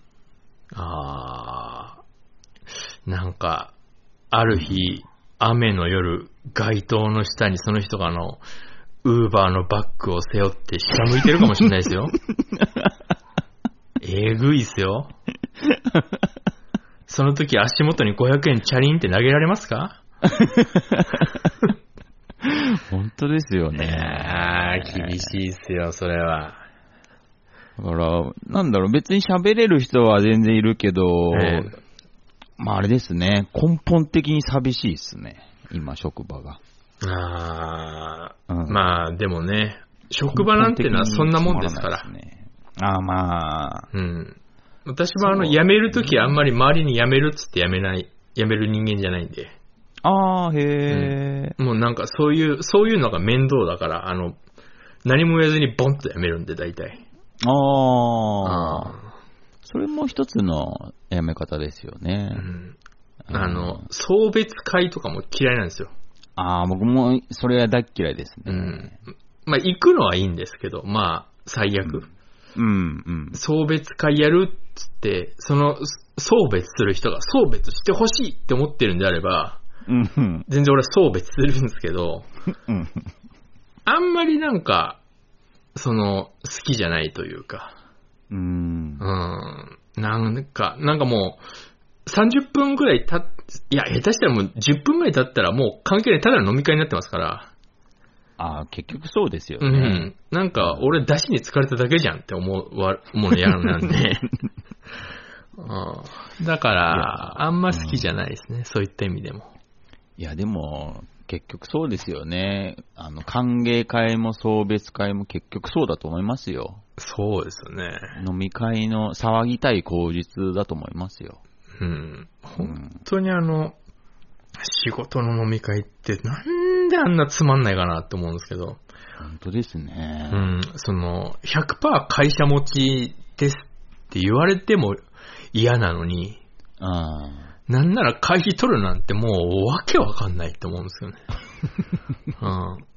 ああ、なんか、ある日、雨の夜、街灯の下にその人があの、ウーバーのバッグを背負って下向いてるかもしれないですよ。<laughs> えぐいっすよ。その時足元に500円チャリンって投げられますか？本当ですよいね。厳しいっすよ、それは。だから、なんだろう、別に喋れる人は全然いるけど、ええまああれですね、根本的に寂しいですね。今、職場が。あうんー、まあ、でもね、職場なんてのはそんなもんですから。ね。ああ、まあ、うん。私もあの、辞めるときあんまり周りに辞めるっつって辞めない、辞める人間じゃないんで。ああ、へえ、もうなんかそういう、そういうのが面倒だから、あの、何も言わずにボンと辞めるんで、大体。ああ、あそれも一つのやめ方ですよね。ーうん。あの、送別会とかも嫌いなんですよ。ああ、僕もそれは大っ嫌いですね。うん。まあ、行くのはいいんですけど、まあ、最悪。うん、うん。送別会やるっつって、その、送別する人が送別してほしいって思ってるんであれば、うん、うん。全然俺は送別するんですけど、うんあんまりなんか、その、好きじゃないというか、うんう。ん、なんか、なんかもう、30分くらいたっ、いや、下手したらもう10分くらい経ったらもう関係ない、ただの飲み会になってますから、ああ、結局そうですよね。うん。なんか、俺、出しに疲れただけじゃんって思うわ、ものやるなんで、<laughs> うん、だから、あんま好きじゃないですね、そういった意味でも。いや、でも、結局そうですよね。あの、歓迎会も送別会も結局そうだと思いますよ。そうですよね。飲み会の騒ぎたい口実だと思いますよ。うん。うん本当にあの、仕事の飲み会ってなんであんなつまんないかなって思うんですけど、本当ですね。うん、その、100%会社持ちですって言われても嫌なのに、あなんなら会費取るなんてもうわけわかんないって思うんですよね。<laughs> うん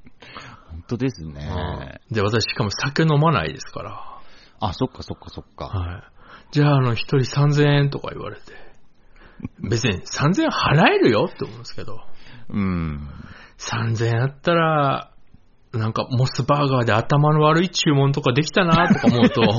本当ですね。で、私しかも酒飲まないですから。あ、そっかそっかそっか。はい。じゃあ、あの、一人3000円とか言われて。別に3000円払えるよって思うんですけど。うん。3000円あったら、なんかモスバーガーで頭の悪い注文とかできたなとか思うと、<laughs>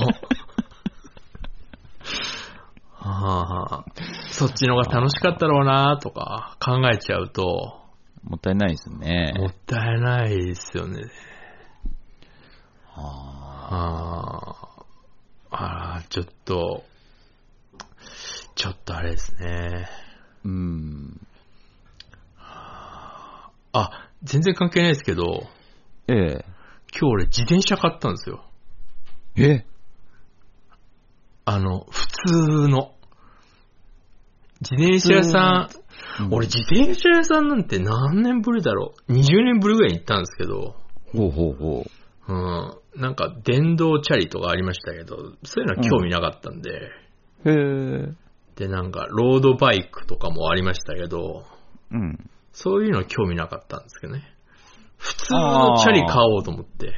はあ、そっちの方が楽しかったろうなとか考えちゃうと、もったいないですね。もったいないですよね。あああ、ああ、ちょっと、ちょっとあれですね。ーうん。あ、全然関係ないですけど、ええ。今日俺自転車買ったんですよ。え？あの、普通の。自転車屋さん、うん俺自転車屋さんなんて何年ぶりだろう ?20 年ぶりぐらいに行ったんですけど、ほうほうほう。うん、なんか電動チャリとかありましたけど、そういうのは興味なかったんで、へえ。で、なんかロードバイクとかもありましたけど、うん。そういうの興味なかったんですけどね。普通のチャリ買おうと思って。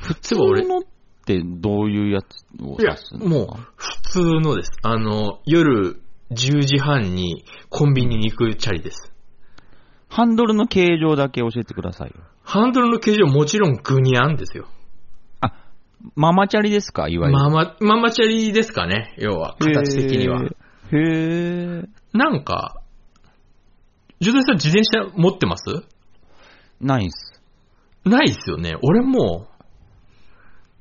普通のってどういうやつをいやもう、普通のです。あの、夜10時半にコンビニに行くチャリです。ハンドルの形状だけ教えてくださいよ。ハンドルの形状もちろんグニャンですよ。あ、ママチャリですか？いわゆる。ママ、ママチャリですかね？要は、形的には。へえ。なんか、ジョダイさん自転車持ってます？ナイス。ないっすよね。俺も、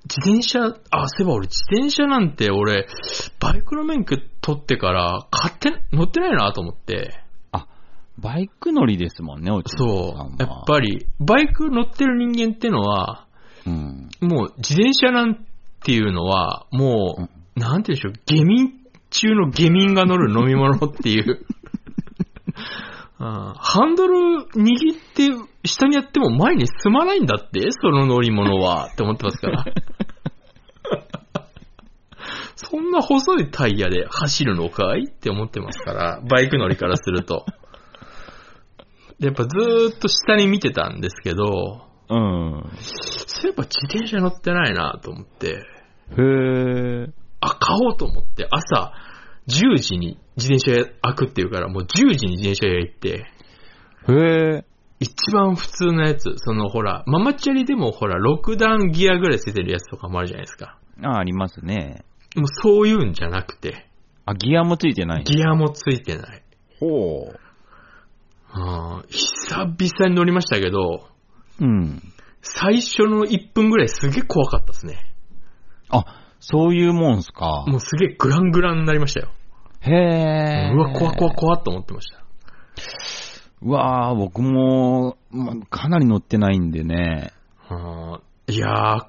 自転車、あ、そういえば俺自転車なんて俺、バイクの免許取ってから買って、乗ってないなと思って。あ、バイク乗りですもんね、おちそう。やっぱり、バイク乗ってる人間ってのは、うん。もう自転車なんていうのは、もう、なんて言うんでしょう、下民中の下民が乗る飲み物っていう。<laughs> あーハンドル握って下にやっても前に進まないんだって？その乗り物は <laughs> って思ってますから。そんな細いタイヤで走るのかい？って思ってますから、バイク乗りからすると。でやっぱずーっと下に見てたんですけど、うん。そういえば自転車乗ってないなと思って、へえ。あ、買おうと思って、朝10時に自転車屋開くっていうから、もう10時に自転車屋行って、へえ。一番普通のやつ、そのほら、ママチャリでもほら、6段ギアぐらいついてるやつとかもあるじゃないですか。あ、ありますね。もうそういうんじゃなくて、あ、ギアもついてない。ギアもついてない。ほう。あー久々に乗りましたけど、うん。最初の1分ぐらいすげえ怖かったですね。あ、そういうもんすか。もうすげえグラングランになりましたよ。へえ。うわ、怖怖怖っと思ってました。うわー僕も、ま、かなり乗ってないんでね。あーいやー、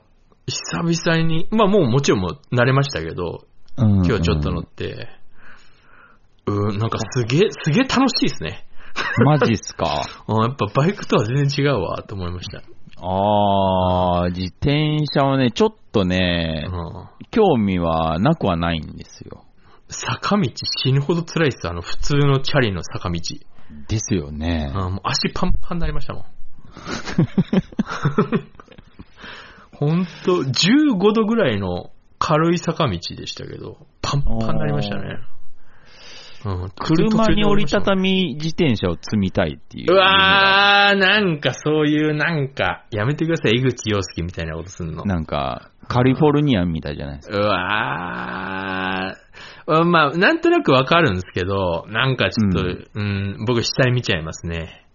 久々に、まあもうもちろんもう慣れましたけど、うん。今日ちょっと乗って、うーん、なんかすげえ、すげえ楽しいですね。マジっすか？あ <laughs> ーやっぱバイクとは全然違うわ、と思いました。あー、自転車はね、ちょっとね、うん興味はなくはないんですよ。坂道死ぬほど辛いです。あの、普通のチャリの坂道。ですよね。あーもう足パンパンになりましたもん。ほんと、15度ぐらいの軽い坂道でしたけど、パンパンになりましたね。うん、車に折りたたみ。み自転車を積みたいっていう。うわー、なんかそういう、なんか、やめてください、江口洋介みたいなことすんの。なんか、カリフォルニアンみたいじゃないですか。うわー、まあ、なんとなくわかるんですけど、なんかちょっと、ううん、僕下に見ちゃいますね。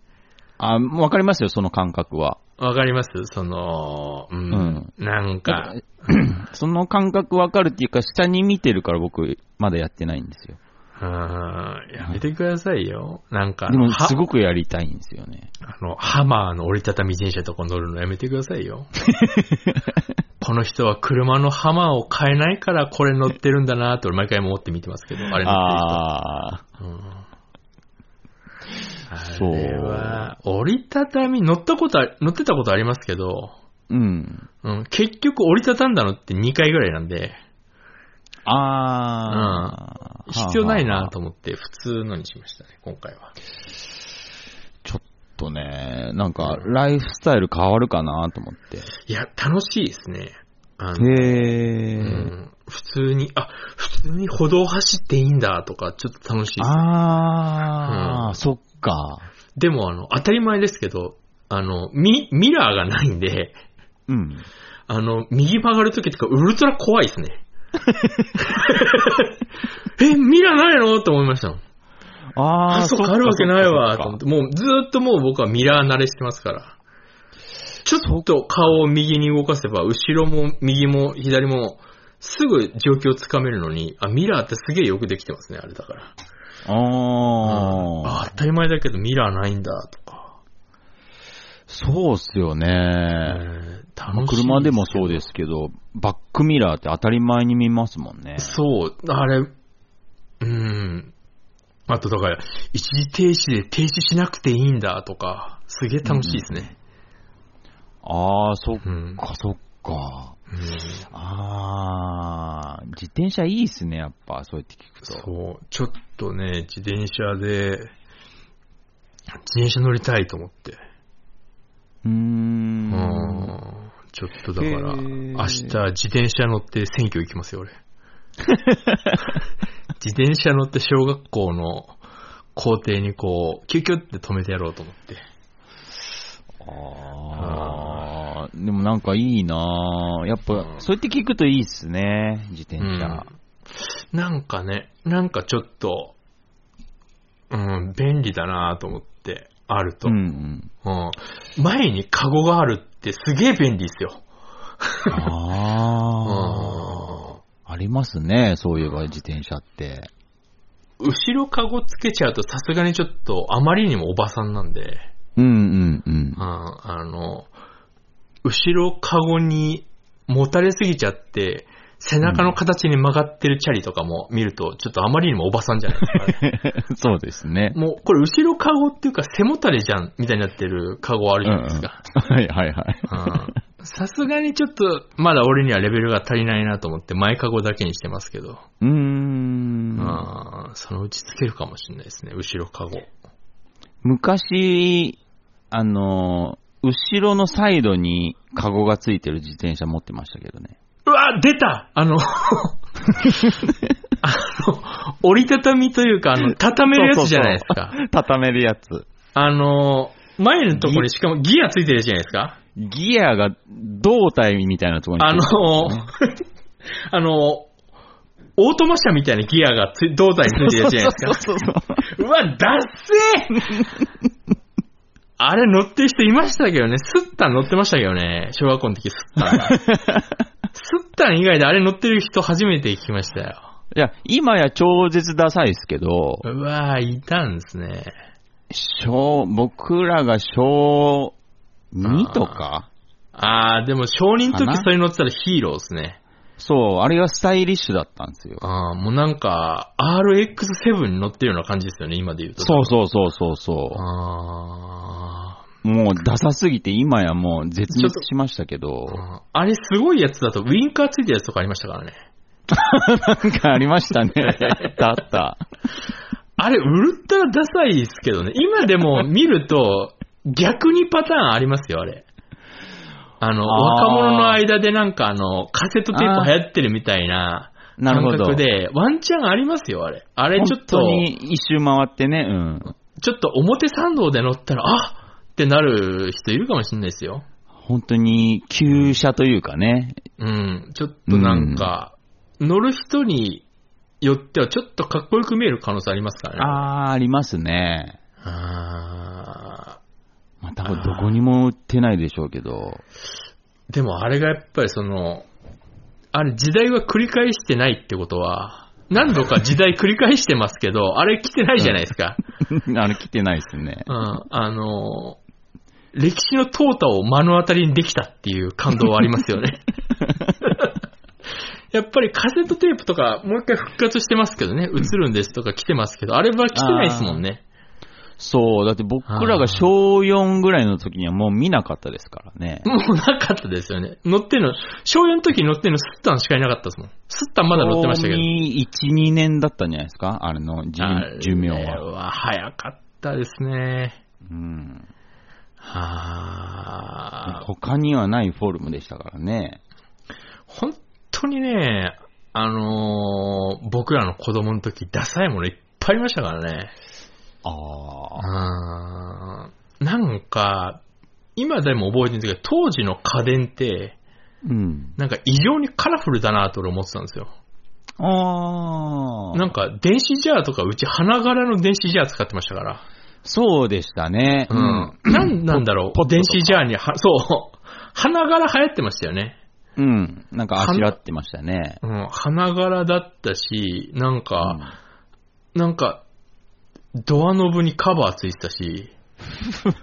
あ、わかりますよ、その感覚は。わかります？その、うん、うんなんか、<clears throat> その感覚わかるっていうか、下に見てるから僕、まだやってないんですよ。あーやめてくださいよ。なんか、でも、はすごくやりたいんですよね。あの、ハマーの折りたたみ自転車とか乗るのやめてくださいよ。<laughs> この人は車のハマーを買えないからこれ乗ってるんだなって俺毎回思って見てますけど、あれ乗ってる人。ああ、れは、折りたたみ、乗ったことあ、乗ってたことありますけど、うん。うん、結局折りたたんだのって2回ぐらいなんで、ああ、必要ないなと思思って普通のにしましたね、今回は。ちょっとね、なんか、ライフスタイル変わるかなと思って。いや、楽しいですね。あのへうえ。ん、普通に、あ、普通に歩道走っていいんだとか、ちょっと楽しいです。ああ、うんそっか。でも、あの、当たり前ですけど、あの、ミ、ミラーがないんで、うん。あの、右曲がるときとか、ウルトラ怖いですね。え、ミラーないの？と思いましたもん。ああ、そうか、あるわけないわ、と思っ。てもう、ずーっともう僕はミラー慣れしてますから。ちょっと顔を右に動かせば、後ろも右も左も、すぐ状況をつかめるのに、あ、ミラーってすげえよくできてますね、あれだから。ああ、あ、当たり前だけどミラーないんだ、とか。そうっすよね。楽しい車でもそうですけど、バックミラーって当たり前に見ますもんね。そう、あれ、うん。あとだから、一時停止で停止しなくていいんだとか、すげえ楽しいですね。ああ、そっうん。か、そっか。うんああ、自転車いいっすね、やっぱ、そうやって聞くと。そう、ちょっとね、自転車で、自転車乗りたいと思って。ちょっとだから、明日自転車乗って選挙行きますよ、俺。<laughs> 自転車乗って小学校の校庭にこう、キュキュって止めてやろうと思って。ああ、でもなんかいいなぁやっぱ、うんそうやって聞くといいっすね、自転車。なんかね、なんかちょっと、うん、便利だなと思って、あると。ううんん、前にカゴがあるってすげえ便利ですよ。うん。ああ、ありますね、そういえば自転車って。後ろカゴつけちゃうとさすがにちょっとあまりにもおばさんなんで、うんうんうん。ああの、後ろカゴにもたれすぎちゃって、背中の形に曲がってるチャリとかも見ると、ちょっとあまりにもおばさんじゃないですか、ね。<laughs> そうですね。もう、これ後ろカゴっていうか背もたれじゃん、みたいになってるカゴあるじゃないですか。うんうんはいはいはい。うんさすがにちょっと、まだ俺にはレベルが足りないなと思って、前カゴだけにしてますけど、うーん。あーそのうちつけるかもしれないですね、後ろカゴ。昔、あの、後ろのサイドにカゴがついてる自転車持ってましたけどね。うわ、出たあの、<laughs> あの、折りたたみというか、あの、畳めるやつじゃないですか。畳めるやつ。あの、前のところにしかもギアついてるじゃないですか。ギアが胴体みたいなところにあの、<laughs> あの、オートマ車みたいなギアがつ胴体についてるやつじゃないですか。そうそうそううわ、ダッセー <laughs> あれ乗ってる人いましたけどね。スッタン乗ってましたけどね。小学校の時スッタン。スッタン以外であれ乗ってる人初めて聞きましたよ。いや、今や超絶ダサいですけど、うわいたんですね。小、僕らが小2とか？あー、でも承認のかな？時それ乗ってたらヒーローですね。そう、あれがスタイリッシュだったんですよ。あー、もうなんか、RX7 に乗ってるような感じですよね、今で言うと。そうそうそうそうそあう。もうダサすぎて今やもう絶滅しましたけどー、あれすごいやつだとウィンカーついてるやつとかありましたからね。<laughs> なんかありましたね。<laughs> だった。あれ、ウルトラダサいですけどね。今でも見ると、逆にパターンありますよ、あれ。あの、若者の間でなんかあの、カセットテープ流行ってるみたいな感なるほど。覚で、ワンチャンありますよ、あれ。あれちょっと、本当に一周回ってね、うん。ちょっと表参道で乗ったら、あってなる人いるかもしれないですよ。本当に旧車というかね。うん。ちょっとなんか、乗る人によってはちょっとかっこよく見える可能性ありますからね。あー、ありますね。あまあ多分どこにも売ってないでしょうけど。ーでもあれがやっぱりその、あれ時代は繰り返してないってことは、何度か時代繰り返してますけど、あれ来てないじゃないですか。<laughs> あれ来てないですね。うん、あの、歴史の淘汰を目の当たりにできたっていう感動はありますよね。<laughs> やっぱりカセットテープとかもう一回復活してますけどね、映るんですとか来てますけど、あれは来てないですもんね。そう、だって僕らが小4ぐらいの時にはもう見なかったですからね。もうなかったですよね。乗ってんの、小4の時に乗ってんのスッタンしかいなかったですもん。スッタンまだ乗ってましたけど。1、2年だったんじゃないですか？あれの寿寿命あれは。は早かったですね。うん。はあ。他にはないフォルムでしたからね。本当にね、あのー僕らの子供の時、ダサいものいっぱいありましたからね。ああ。なんか、今でも覚えてるんですけど、当時の家電って、うん。なんか異常にカラフルだなと俺思ってたんですよ。ああ。なんか電子ジャーとかうち花柄の電子ジャー使ってましたから。そうでしたね。うん。なんなんだろう。ポットとか電子ジャーには、そう。<laughs> 花柄流行ってましたよね。うん。なんかあしらってましたね。うん。花柄だったし、なんか、なんか、ドアノブにカバーついてたし、<laughs>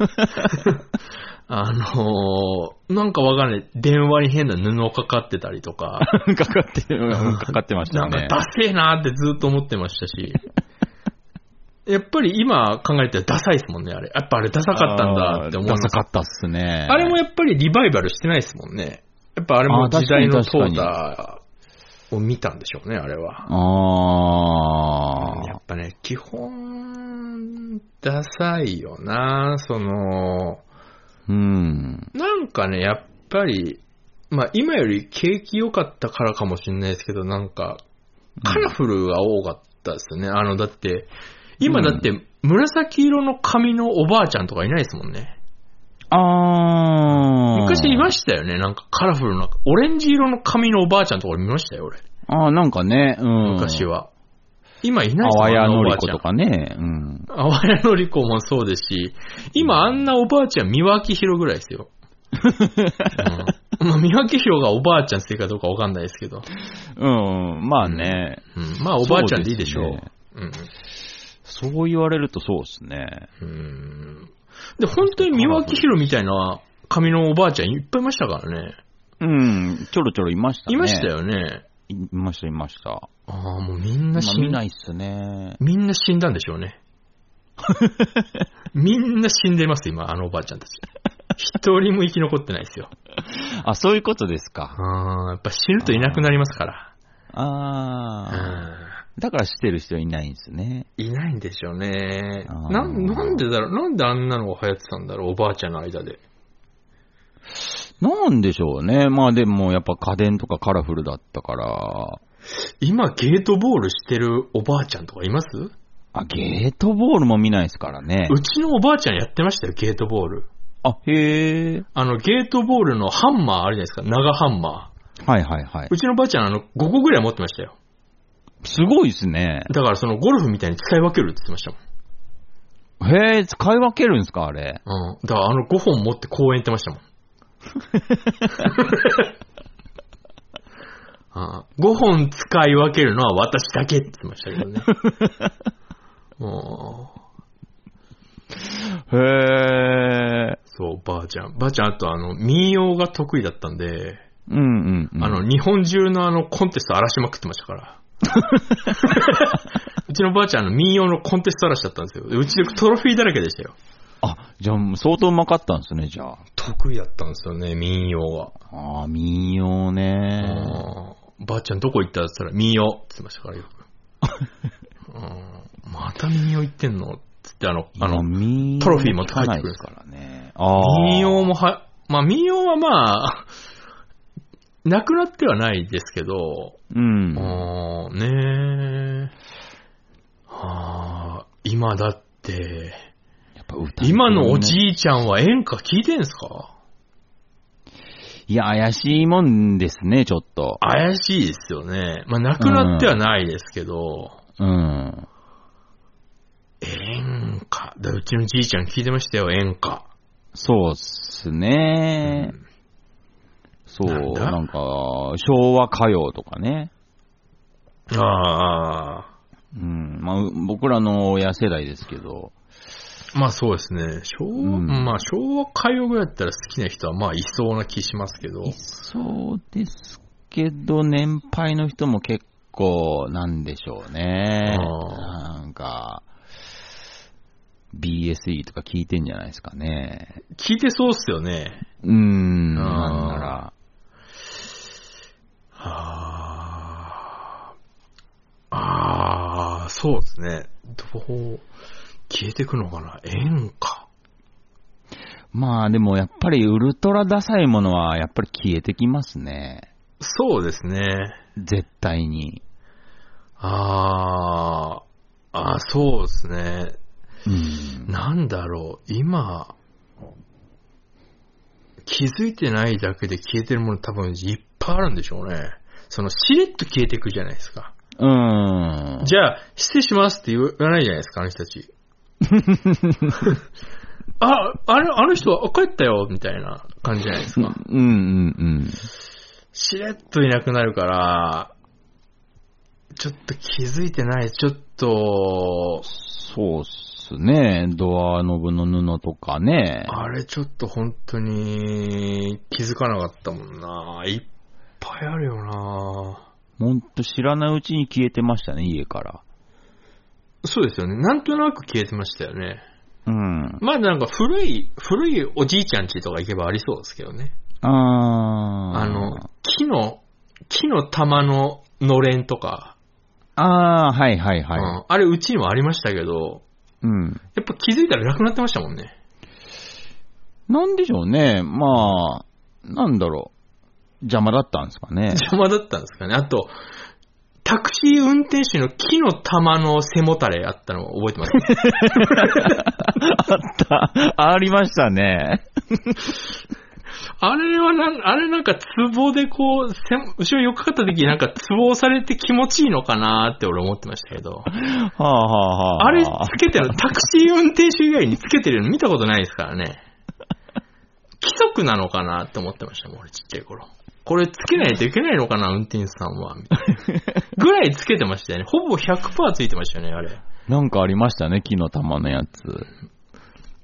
あのーなんかわかんない。電話に変な布かかってたりとか、う <laughs> んかかってる、うんかかってましたね。なんかダセえなーってずっと思ってましたし、やっぱり今考えたらダサいですもんね、あれ。やっぱあれダサかったんだって思いダサかったっすね。あれもやっぱりリバイバルしてないですもんね。やっぱあれも時代の淘汰を見たんでしょうね、あれは。ああ。やっぱね、基本、ダサいよな、その、うん。なんかね、やっぱり、まあ今より景気良かったからかもしれないですけど、なんか、カラフルが多かったですよね。あの、だって、今だって紫色の髪のおばあちゃんとかいないですもんね。ああ。昔いましたよね、なんかカラフルな、オレンジ色の髪のおばあちゃんとか見ましたよ、俺。ああ、なんかね、うん。昔。は。今いないあわやのりこことかね。うん。あわやのりこもそうですし、今あんなおばあちゃん、三輪明宏ぐらいですよ。<laughs> うんまあ、三輪明宏がおばあちゃんっていうかどうかわかんないですけど。うん、まあね。うん、まあ、おばあちゃんでいいでしょう。そうですそう言われるとそうですね。うんうんで、本当に三輪明宏みたいな髪のおばあちゃんいっぱいいましたからね。うん、ちょろちょろいましたね。いました。よね。いました、いました。ああ、もうみんなまあ死ん見ないっすね。みんな死んだんでしょうね。<laughs> みんな死んでます、今、あのおばあちゃんたち。一人も生き残ってないですよ。<laughs> あ、そういうことですか。ああ、やっぱ死ぬといなくなりますから。ああ。うだから知ってる人いないんですね。んいないんでしょうね。なん、なんでだろう、なんであんなのが流行ってたんだろう、おばあちゃんの間で。なんでしょうね。まあでもやっぱ家電とかカラフルだったから。今、ゲートボールしてるおばあちゃんとかいます？あ、ゲートボールも見ないですからね。うちのおばあちゃんやってましたよ、ゲートボール。あ、へえ。あの、ゲートボールのハンマーあるじゃないですか、長ハンマー。はいはいはいうちのおばあちゃん、あの、5個ぐらい持ってましたよ。すごいですね。だから、その、ゴルフみたいに使い分けるって言ってましたもん。へえ、使い分けるんですかあれ。うん。だから、あの5本持って公園行ってましたもん。<laughs> ああ5本使い分けるのは私だけって言ってましたけどね。も <laughs> うへえ。そう、ばあちゃん。ばあちゃん、あとあの、民謡が得意だったんで、うんうん、うん。あの、日本中のあの、コンテスト荒らしまくってましたから。<laughs> うちのばあちゃん、あの、民謡のコンテスト荒らしだったんですよ。でうちでトロフィーだらけでしたよ。あ、じゃあ相当うまかったんですね、じゃあ。得意だったんですよね、民謡は。ああ、民謡ね。ばあちゃんどこ行ったって言ったら、民謡って言ってましたから、よく。<laughs> うんまた民謡行ってんのつって、あの、あの、トロフィー持って帰ってくるですからね。ああ。民謡もは、まあ民謡はまあ、なくなってはないですけど、うん。あーねえ。あー今だって、やっぱ歌今のおじいちゃんは演歌聞いてんすか？いや、怪しいもんですね、ちょっと。怪しいですよね。まあなくなってはないですけど、うん。演歌。だうちのじいちゃん聞いてましたよ、演歌。そうっすね。そう、なんだ？なんか、昭和歌謡とかね。あうん。まあ、僕らの親世代ですけど、あ、まあそうですね。昭和、うんまあ昭和歌謡ぐらいだったら好きな人はまあいそうな気しますけど。そうですけど、年配の人も結構、なんでしょうね。あなんか、BSE とか聞いてんじゃないですかね。聞いてそうっすよね。うーん、なんなら。ああ。ああ、そうですね。どう、消えてくのかな？演歌。まあでもやっぱりウルトラダサいものはやっぱり消えてきますね。そうですね。絶対に。ああ、ああ、そうですね。うん。なんだろう、今、気づいてないだけで消えてるもの多分いっぱいあるんでしょうね。その、しれっと消えていくじゃないですか。うん。じゃあ、失礼しますって言わないじゃないですか、あの人たち。<laughs> あ、あれ、あの人はあ帰ったよ、みたいな感じじゃないですか。うんうんうん。しれっといなくなるから、ちょっと気づいてない、ちょっと、そうっすね。ドアノブの布とかね。あれちょっと本当に気づかなかったもんな。いっぱいあるよな。ほんと知らないうちに消えてましたね、家から。そうですよね。なんとなく消えてましたよね。うん。まあなんか古い、古いおじいちゃん家とか行けばありそうですけどね。あー。あの、木の、木の玉ののれんとか、あー、はいはいはうんあれうちにもありましたけど、い。うん。やっぱ気づいたらなくなってましたもんね。なんでしょうね。まあ、なんだろう。邪魔だったんですかね。邪魔だったんですかね。あと、タクシー運転手の木の玉の背もたれあったの覚えてます？あった。ありましたね。あれはなん、あれなんか壺でこう、せ後ろよっかかった時になんか壺押されて気持ちいいのかなって俺思ってましたけど。はあはあはあ。あれつけてるの、タクシー運転手以外につけてるの見たことないですからね。規則なのかなって思ってましたもん、俺ちっちゃい頃。これつけないといけないのかな、運転手さんは。みたいなぐらいつけてましたよね。ほぼ100%ついてましたよね、あれ。なんかありましたね、木の玉のやつ。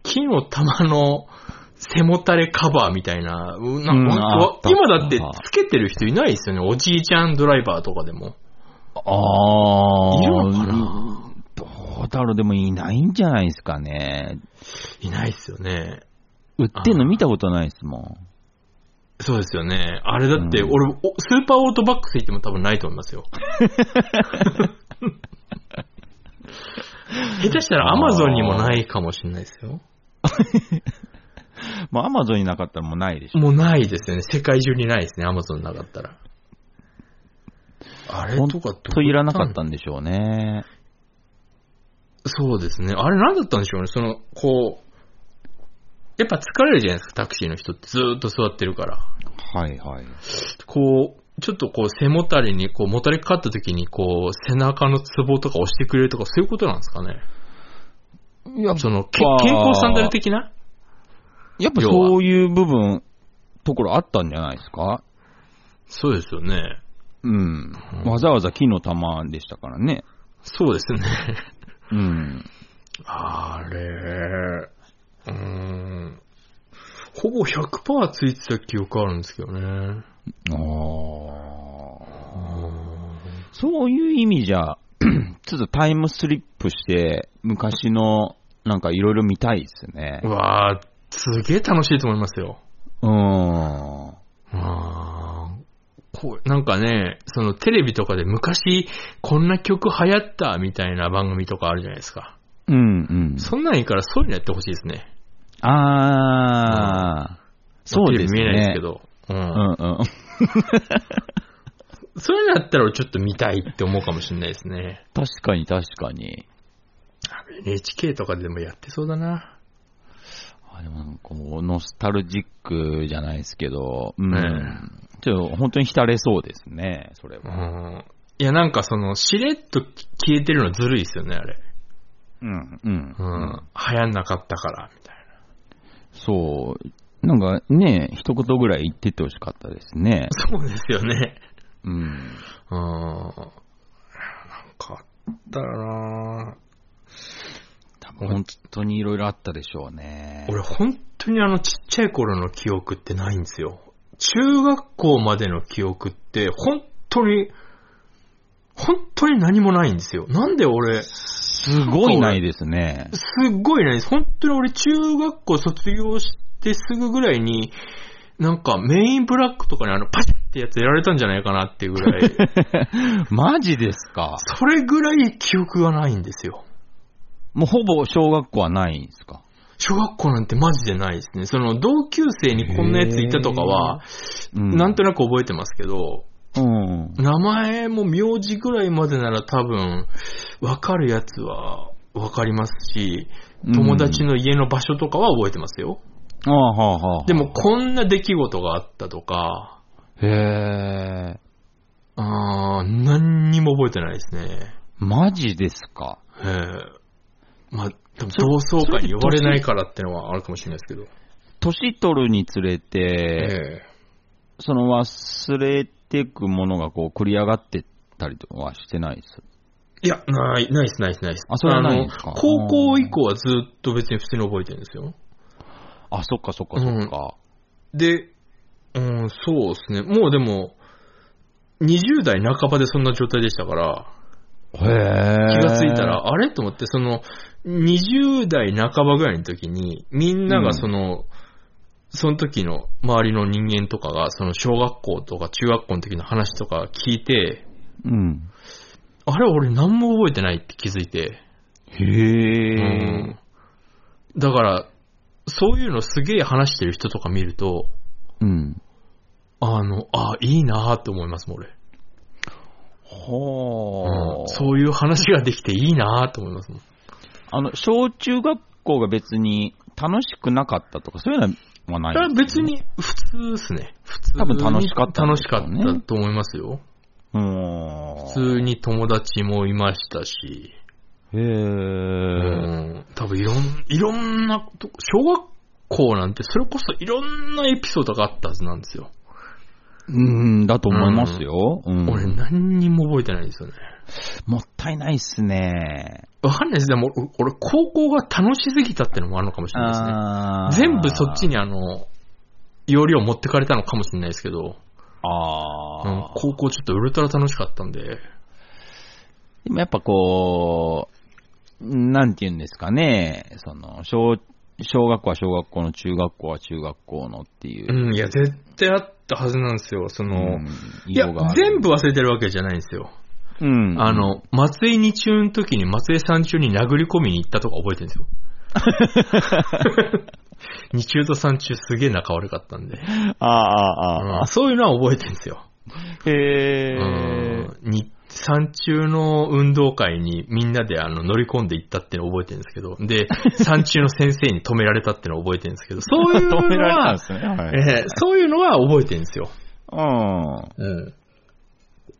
木の玉の背もたれカバーみたいな、うなうんんかあった今だってつけてる人いないですよね。おじいちゃんドライバーとかでも。ああ。いるのかな？どうだろう、でもいないんじゃないですかね。いないですよね。売ってんの見たことないですもん。そうですよね。あれだって、うん俺、おスーパーオートバックス行っても多分ないと思いますよ。<laughs> 下手したらアマゾンにもないかもしれないですよ。まあ、アマゾンになかったらもうないでしょ。もうないですよね。世界中にないですね、アマゾンなかったら。あれほんとかどうといらなかっんたんでしょうね。そうですね。あれ何だったんでしょうね。その、こう、やっぱ疲れるじゃないですか、タクシーの人ってずーっと座ってるから。はいはい。こう、ちょっとこう背もたれにこうもたれかかった時にこう背中のツボとか押してくれるとかそういうことなんですかね。いやその、け健康サンダル的な？やっぱそういう部分、ところあったんじゃないですか？そうですよね。うん。わざわざ木の玉でしたからね。そうですね。うん。<laughs> あれ、うーん。ほぼ100%ついてた記憶あるんですけどね。ああ。そういう意味じゃ、<clears throat> ちょっとタイムスリップして、昔の、なんかいろいろ見たいですねう。わー、すげえ楽しいと思いますよ。うん。あーこうなんかね、そのテレビとかで昔こんな曲流行ったみたいな番組とかあるじゃないですか。うんうん。そんなんいいからそういうのやってほしいですね。ああ。そうですね。見えないですけど。うん。うんうん。そういうのやったら俺ちょっと見たいって思うかもしれないですね。確かに確かに。NHK とかでもやってそうだな。あでもなんかこう、ノスタルジックじゃないですけど、うん。ねちょっと本当に浸れそうですね、それうは。ん。いやなんかその、しれっと消えてるのずるいですよね、あれ。うん、うん。うん。流行んなかったから、みそう。なんかね、一言ぐらい言ってってほしかったですね。そうですよね。うん。うーん。なんかあったらな多分本当にいろいろあったでしょうね。俺本当にあのちっちゃい頃の記憶ってないんですよ。中学校までの記憶って本当に、本当に何もないんですよ。なんで俺、すごいないですね。すっごいないです。本当に俺中学校卒業してすぐぐらいに、なんかメインブラックとかにあのパシッってやつやられたんじゃないかなっていうぐらい、<laughs> マジですか？それぐらい記憶がないんですよ。もうほぼ小学校はないんですか？小学校なんてマジでないですね。その同級生にこんなやついたとかは、うんなんとなく覚えてますけど、うん。名前も名字ぐらいまでなら多分、わかるやつはわかりますし、友達の家の場所とかは覚えてますよ。ああ、はあ、はあ。でも、こんな出来事があったとか、へえ。あー何にも覚えてないですね。マジですか？ええまあ、多分同窓会に呼ばれないからってのはあるかもしれないですけど。年取るにつれて、えその忘れてくものがこう繰り上がってったりとかはしてないです？いや、ない、ないです、ないです、ないです。あそれはないんですか？あの高校以降はずっと別に普通に覚えてるんですよ。あ、そっかそっかそっか。で、うん、そうですね。もうでも、20代半ばでそんな状態でしたから、へえ。気がついたら、あれ？と思って、その、20代半ばぐらいの時に、みんながその、その時の周りの人間とかが、その小学校とか中学校の時の話とか聞いて、うん。あれ俺何も覚えてないって気づいて、へうえ。んだから、そういうのすげえ話してる人とか見ると、うん。あの、あいいなーって思いますもん、俺。はあ。そういう話ができていいなーって思いますもん。あの、小中学校が別に楽しくなかったとか、そういうのはないね別に普通ですね。普通に多分楽しかったん楽しかったと思いますよ。うーん。普通に友達もいましたし、へえ。うん、多分いろん、いろんなと、小学校なんてそれこそいろんなエピソードがあったはずなんですよ。うん、だと思いますよ。うん俺何にも覚えてないんですよね。もったいないっすね。わかんないです。でも俺、高校が楽しすぎたってのもあるのかもしれないですね。あー全部そっちにあの、容量持ってかれたのかもしれないですけど、あうんあ、高校ちょっとウルトラ楽しかったんで、でもやっぱこう、なんて言うんですかね、その、小、小学校は小学校の、中学校は中学校のっていう。うん、いや、絶対あったはずなんですよ。その、うんいや全部忘れてるわけじゃないんですよ。うん。あの、松江二中の時に松江三中に殴り込みに行ったとか覚えてるんですよ。<laughs> 二中と三中すげえ仲悪かったんで。ああ、ああ、あうんそういうのは覚えてるんですよ。へえ。うんに三中の運動会にみんなであの乗り込んで行ったってのを覚えてるんですけど、で、<laughs> 三中の先生に止められたってのを覚えてるんですけど、そういうの <laughs> 止められたんはで、すね。はい。えーそういうのは覚えてるんですよ。うん。うん。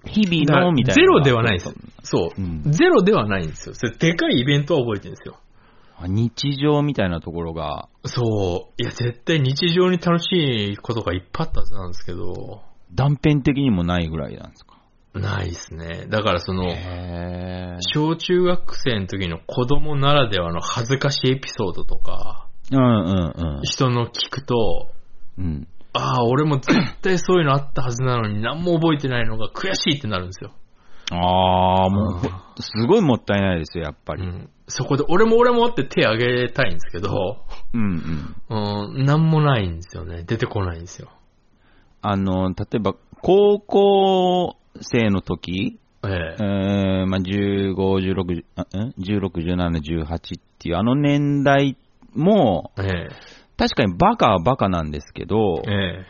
日々のみたいな。ゼロではないんですよ。そう、うんゼロではないんですよ。それでかいイベントは覚えてるんですよ。あ日常みたいなところが、そう。いや、絶対日常に楽しいことがいっぱいあったはずなんですけど、断片的にもないぐらいなんですか？ないですね。だからその、へ小中学生の時の子供ならではの恥ずかしいエピソードとか、うんうん人の聞くと、うん。うん。ああ、俺も絶対そういうのあったはずなのに何も覚えてないのが悔しいってなるんですよ。ああ、もうすごいもったいないですよ、やっぱり。うん。そこで、俺も俺もって手挙げたいんですけど、うんうん。うん、なんもないんですよね。出てこないんですよ。あの、例えば、高校生の時、えええー、まあ、15、16、あん16、17、18っていうあの年代も、ええ確かにバカはバカなんですけど、ええ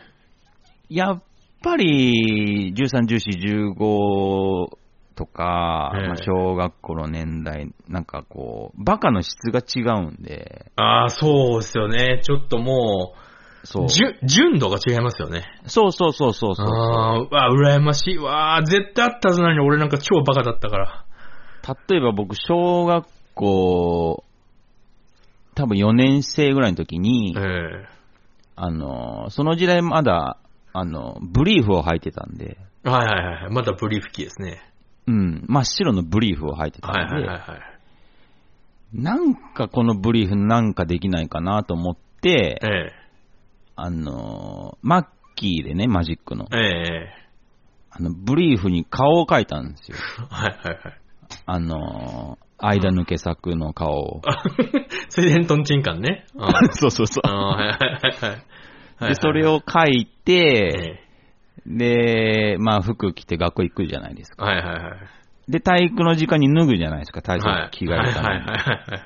やっぱり、13、14、15とか、ええまあ小学校の年代、なんかこう、バカの質が違うんで、ああ、そうですよね。ちょっともそうう、。じゅ純度が違いますよね。そうそうそうそうそう。あーあ、羨ましい。わあ、絶対あったはずなのに俺なんか超バカだったから。例えば僕、小学校、多分4年生ぐらいの時にえ、えあの、その時代まだ、あの、ブリーフを履いてたんで、はいはいはいはい。まだブリーフ機ですね。うん、真っ白のブリーフを履いてたんで、はいはいはいはい。なんかこのブリーフなんかできないかなと思って、ええ。あの、マッキーでね、マジックの、ええ。あの、ブリーフに顔を描いたんですよ。<laughs> はいはいはい。あの、間抜け作の顔を。あそれでトンチンカンね。あ <laughs> そうそうそあはいはいはいはい。う。で、それを書いえて、えで、まあ服着て学校行くじゃないですか。はいはいはい。で、体育の時間に脱ぐじゃないですか、体はい操着替えるために。はいはいはいはい。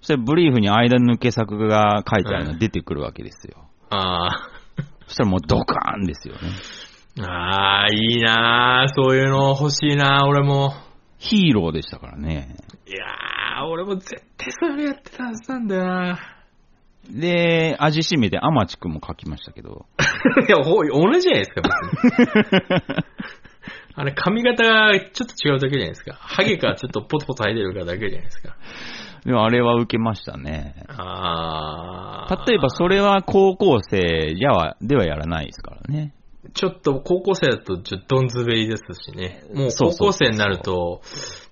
そしたらブリーフに間抜け作が書いてあるの出てくるわけですよ。あそしたらもうドカーンですよね。あ。ああ、いいなーそういうの欲しいなー俺も。ヒーローでしたからね。いやー、俺も絶対それやってたはずなんだよなで、味しめてアマチ君も書きましたけど。<laughs> いや、ほ同じじゃないですか、別に。<laughs> あれ、髪型がちょっと違うだけじゃないですか。ハゲかちょっとポツポツ生えてるかだけじゃないですか。でもあれは受けましたね。ああ。例えばそれは高校生じゃは、ではやらないですからね。ちょっと高校生だとちょっとどんずべりですしね。もう高校生になると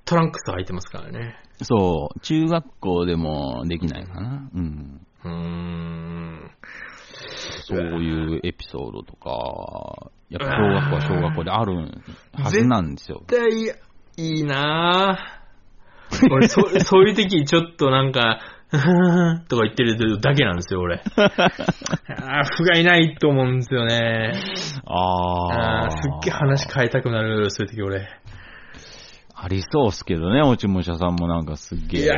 トランクス履いてますからね。そう、中学校でもできないかな。うん。うーん。そういうエピソードとか、やっぱ小学校は小学校であるはずなんですよ。絶対いいなぁ。俺、そ、<laughs> そういう時ちょっとなんか、とか言ってるだけなんですよ、俺。あー不甲斐ないと思うんですよね。あーあーすっげえ話変えたくなる、そういう時俺。ありそうっすけどね、落ち武者さんもなんかすっげえ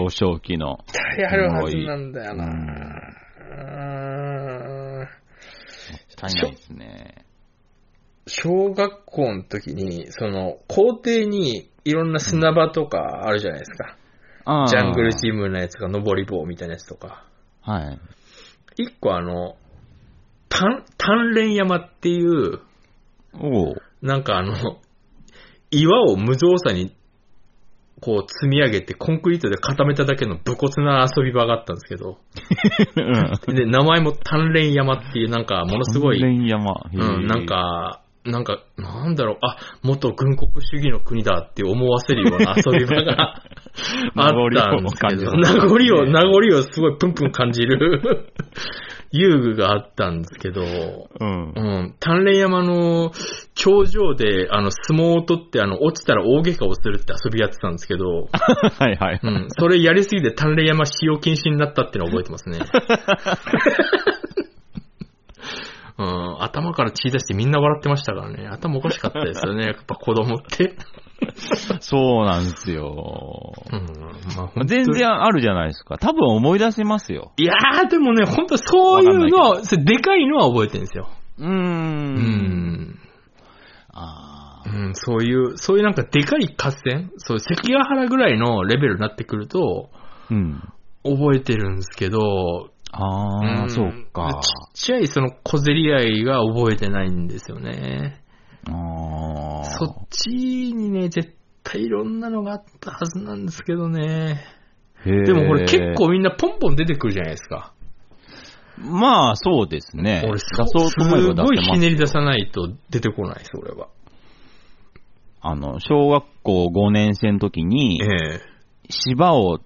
幼少期の。絶対あるはずなんだよなうんうーん足りないですね。小学校の時に、その、校庭にいろんな砂場とかあるじゃないですか。あージャングルジムのやつが登り棒みたいなやつとか。はい。一個あの、単、単連山っていう、おう。なんかあの、岩を無造作に、こう積み上げてコンクリートで固めただけの武骨な遊び場があったんですけど、うん。で、名前も単連山っていうなんかものすごい、連山。へー。うん、なん、か、なんか、なんだろう、あ、元軍国主義の国だって思わせるような遊び場が <laughs> あったんですけど、名残を、名残をすごいプンプン感じる遊具があったんですけど、うんう。ん、鍛錬山の頂上で、あの、相撲を取って、あの、落ちたら大怪我をするって遊びやってたんですけど、<laughs> はいはい。うん、それやりすぎて鍛錬山使用禁止になったっていうのを覚えてますね。<laughs> うん、頭から血出してみんな笑ってましたからね。頭おかしかったですよね。やっぱ子供って。<laughs> そうなんですよ。うん、まあまあ全然あるじゃないですか。多分思い出せますよ。いやー、でもね、本当そういうのは、でかいのは覚えてるんですよ。うーん。うん。あうん、そういう、そういうなんかでかい合戦？そう、関ヶ原ぐらいのレベルになってくると、ーうん。覚えてるんですけど、ああ、んそうか。ちっちゃいその小競り合いが覚えてないんですよね。ああ。そっちにね、絶対いろんなのがあったはずなんですけどね。でもこれ結構みんなポンポン出てくるじゃないですか。まあ、そうですね。俺、出そそうすごいひねり出さないと出てこないです、俺は。あの、小学校5年生の時に、え芝尾っ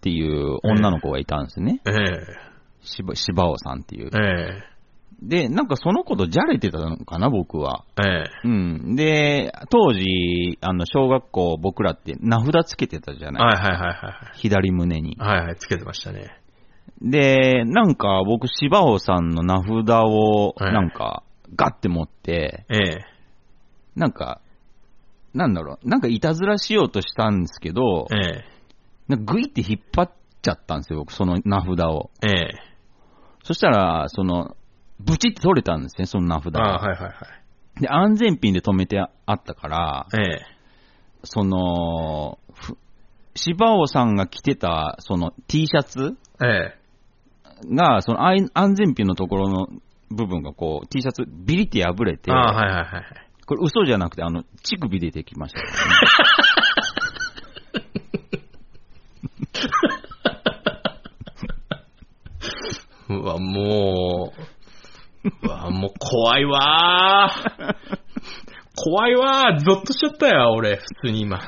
ていう女の子がいたんですね。ええ芝芝尾さんっていうえ。えで、なんかその子とじゃれてたのかな、僕は。ええうん。で、当時、あの、小学校僕らって名札つけてたじゃえない、はいはいはいはい左胸に。はい。はいはい、つけてましたね。で、なんか僕、芝尾さんの名札を、はいなんか、ガッて持って、ええなんか、なんだろう、なんかいたずらしようとしたんですけど、ええなんかグイって引っ張っちゃったんですよ、僕、その名札を。ええそしたら、その、ブチって取れたんですね、その名札が。ああ、はいはいはい。で、安全ピンで止めてあったから、ええその、ふ芝尾さんが着てた、その T シャツええが、その安安全ピンのところの部分がこう、T シャツビリって破れて、ああ、はいはいはいはい。これ嘘じゃなくて、あの、乳首出てきましたね、<laughs> うわ、もう、うわもう怖いわー。<laughs> 怖いわー。ゾッとしちゃったよ、俺、普通に今。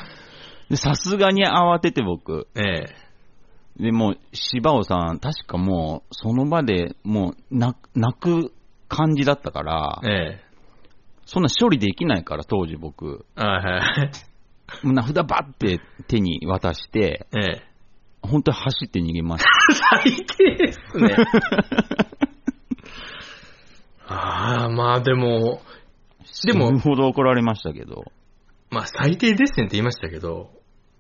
でさすがに慌てて僕。ええ。で、もう、柴尾さん、確かもう、その場でもう、泣泣く感じだったから、ええ。そんな処理できないから、当時僕。はいはい。もう名札バッて手に渡して、ええ。本当に走って逃げました。<laughs> 最低ですね。<laughs> まあでも、でも死ぬほど怒られましたけど。まあ最低ですねって言いましたけど、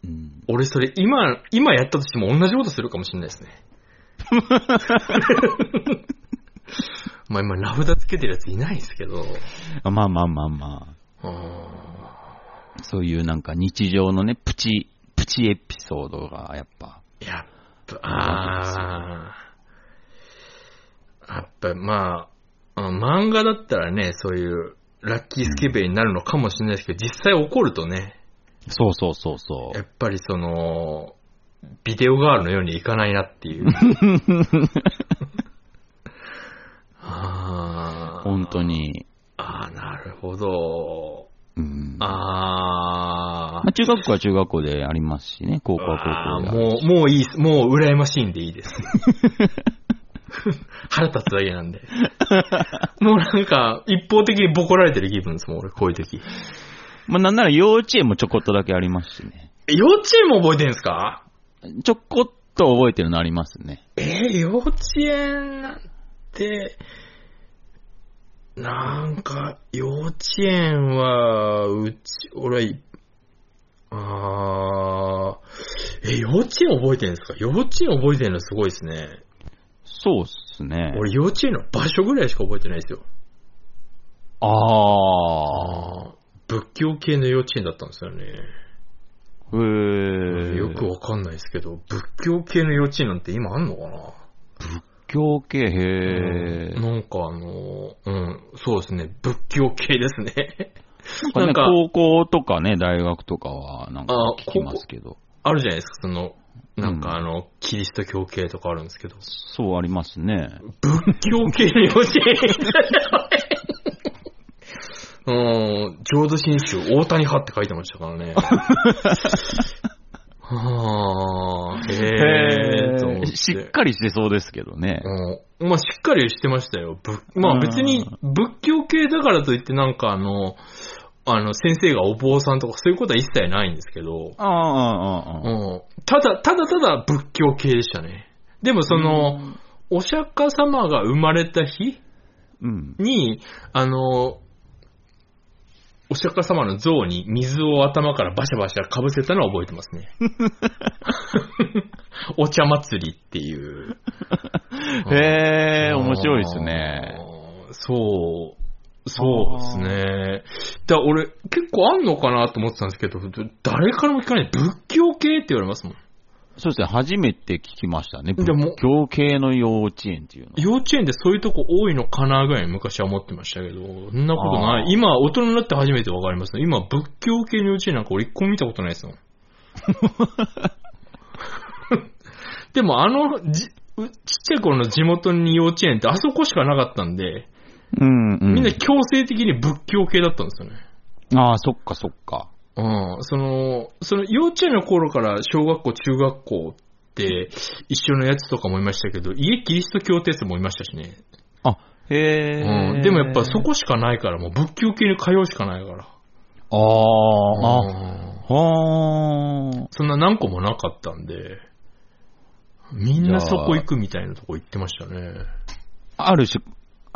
うん、俺それ今、今やったとしても同じことするかもしれないですね。<laughs> まあ今ラフダつけてるやついないですけど、あまあまあまあまああ。そういうなんか日常のね、プチ、プチエピソードがやっぱ。ーやっぱ、ああ、やっぱまあ、あ漫画だったらね、そういうラッキースケベになるのかもしれないですけど、実際起こるとね、そうそうそうそやっぱりその、ビデオガールのようにいかないなっていう。<laughs> あう。本当。に。ああ、なるほど。うん。あまあ、中学校は中学校でありますしね、高校は。高校であるもう、もういい。もう羨ましいんでいいです。<laughs> <laughs> 腹立つだけなんで。<laughs> もうなんか、一方的にボコられてる気分ですもん、俺、こういう時。まあ、なんなら幼稚園もちょこっとだけありますしね。幼稚園も覚えてるんですか？ちょこっと覚えてるのありますね。えー幼稚園なんて、なんか、幼稚園は、うち、俺はい、あー、え、幼稚園覚えてるんですか？幼稚園覚えてるのすごいですね。そうっすね。俺幼稚園の場所ぐらいしか覚えてないですよ。ああ。仏教系の幼稚園だったんですよね。へえ。よくわかんないですけど、仏教系の幼稚園なんて今あんのかな？仏教系、へえ。なんかあの、うん、そうですね、仏教系ですね。ななんんかかね、高校とかね、大学とかは、なんかあ聞きますけど。あるじゃないですか、その、なんかうんあの、キリスト教系とかあるんですけど、そうありますね。仏教系の幼稚園うん、浄土真宗大谷派って書いてましたからね。はあ、へえ、と思ってしっかりしてそうですけどね。うんまあ、しっかりしてましたよ。ぶまあ別に仏教系だからといってなんかあの、あの、先生がお坊さんとかそういうことは一切ないんですけど、ああ、ああ、ああ。うん、ただ、ただただ仏教系でしたね。でもその、お釈迦様が生まれた日うん。に、あの、お釈迦様の像に水を頭からバシャバシャかぶせたのは覚えてますね。<laughs> お茶祭りっていう。へえ、面白いですね。あー。そう。そうですね。だ俺、結構あんのかなと思ってたんですけど、誰からも聞かない。仏教系って言われますもん。そうですね、初めて聞きましたね。でも仏教系の幼稚園っていうの。幼稚園でそういうとこ多いのかなぐらいに昔は思ってましたけど、そんなことない。今、大人になって初めてわかりますね。今、仏教系の幼稚園なんか俺一個も見たことないですもん。<laughs> でもあの、ちっちゃい頃の地元に幼稚園ってあそこしかなかったんで、うん、うん。みんな強制的に仏教系だったんですよね。ああ、そっかそっか。うん、その、その幼稚園の頃から小学校、中学校って一緒のやつとかもいましたけど、家キリスト教ってやつもいましたしね。あ、へえ、うん、でもやっぱそこしかないから、もう仏教系に通うしかないから。ああ、あ、うんはあ。そんな何個もなかったんで、みんなそこ行くみたいなとこ行ってましたね。ある種、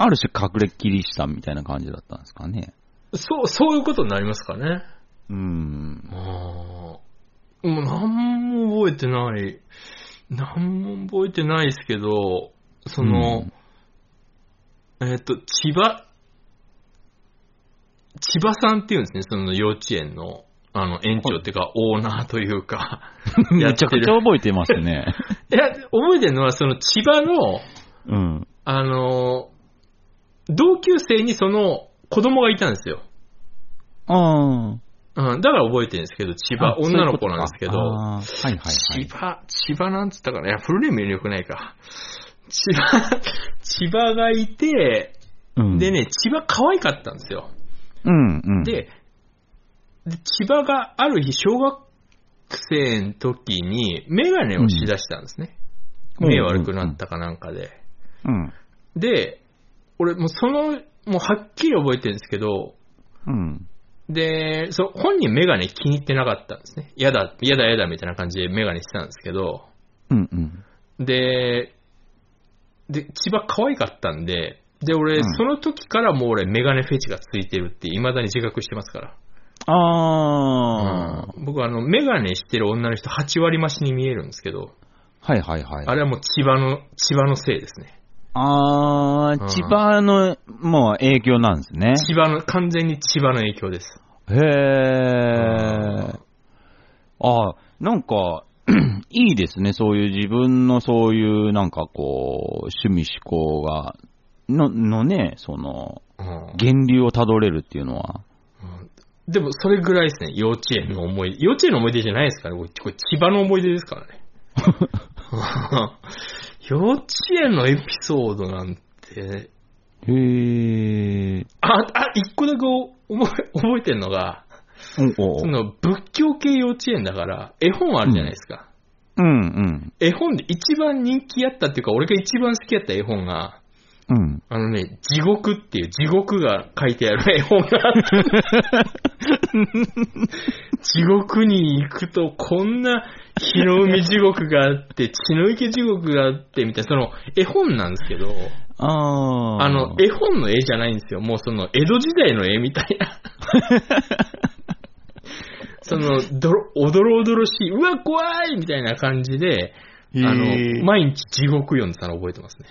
ある種隠れキリシタンみたいな感じだったんですかね。そう、そういうことになりますかね。うん。あーもう何も覚えてない。何も覚えてないですけど、その、えっ、と、千葉、千葉さんっていうんですね、その幼稚園の、あの、園長っていうか、オーナーというか、や <laughs> めちゃくちゃ覚えてますね。<laughs> いや、覚えてるのは、その千葉の、うん。あの、同級生にその子供がいたんですよ。あうん、だから覚えてるんですけど、千あ。葉、女の子なんですけど、あーはいはいはい。千葉、千葉なんつったかな。いや、フルネームよくないか。千葉、<laughs> 千葉がいて、うん。で、ね、千葉可愛かったんですよ。うん、うん。で、で千葉がある日、小学生の時に、メガネをしだしたんですね。うん目悪くなったかなんかで。うん。で、俺、もうその、もうはっきり覚えてるんですけど、うん。で、そう、本人メガネ気に入ってなかったんですね。やだ、やだやだみたいな感じでメガネしてたんですけど、うん、うん。で、で、千葉可愛かったんで、で、俺、うんその時からもう俺メガネフェチがついてるって未だに自覚してますから。あー。僕はあの、メガネしてる女の人8割増しに見えるんですけど、はいはいはい。あれはもう千葉の、千葉のせいですね。あー、千葉の、もう影響なんですね。千葉の、完全に千葉の影響です。へー。あー、なんか、<clears throat> いいですね。そういう自分のそういうなんかこう、趣味思考が、の、のね、その、うん源流をたどれるっていうのは。でも、それぐらいですね、幼稚園の思い出。幼稚園の思い出じゃないですからね。これこれ千葉の思い出ですからね。<laughs> <laughs> 幼稚園のエピソードなんて、へー。あ、あ、一個だけ覚え <laughs> 覚えてんのが、おおその仏教系幼稚園だから、絵本あるじゃないですか。うんうん。絵本で一番人気あったっていうか、俺が一番好きだった絵本が、うん。あのね、地獄っていう地獄が書いてある絵本があった。<laughs> 地獄に行くとこんな日の海地獄があって、血の池地獄があって、みたいな、その絵本なんですけど、あー。あの、絵本の絵じゃないんですよ。もうその江戸時代の絵みたいな。<laughs> その、どろ、おどろおどろしい、うわ、怖いみたいな感じで、あの、毎日地獄読んでたの覚えてますね。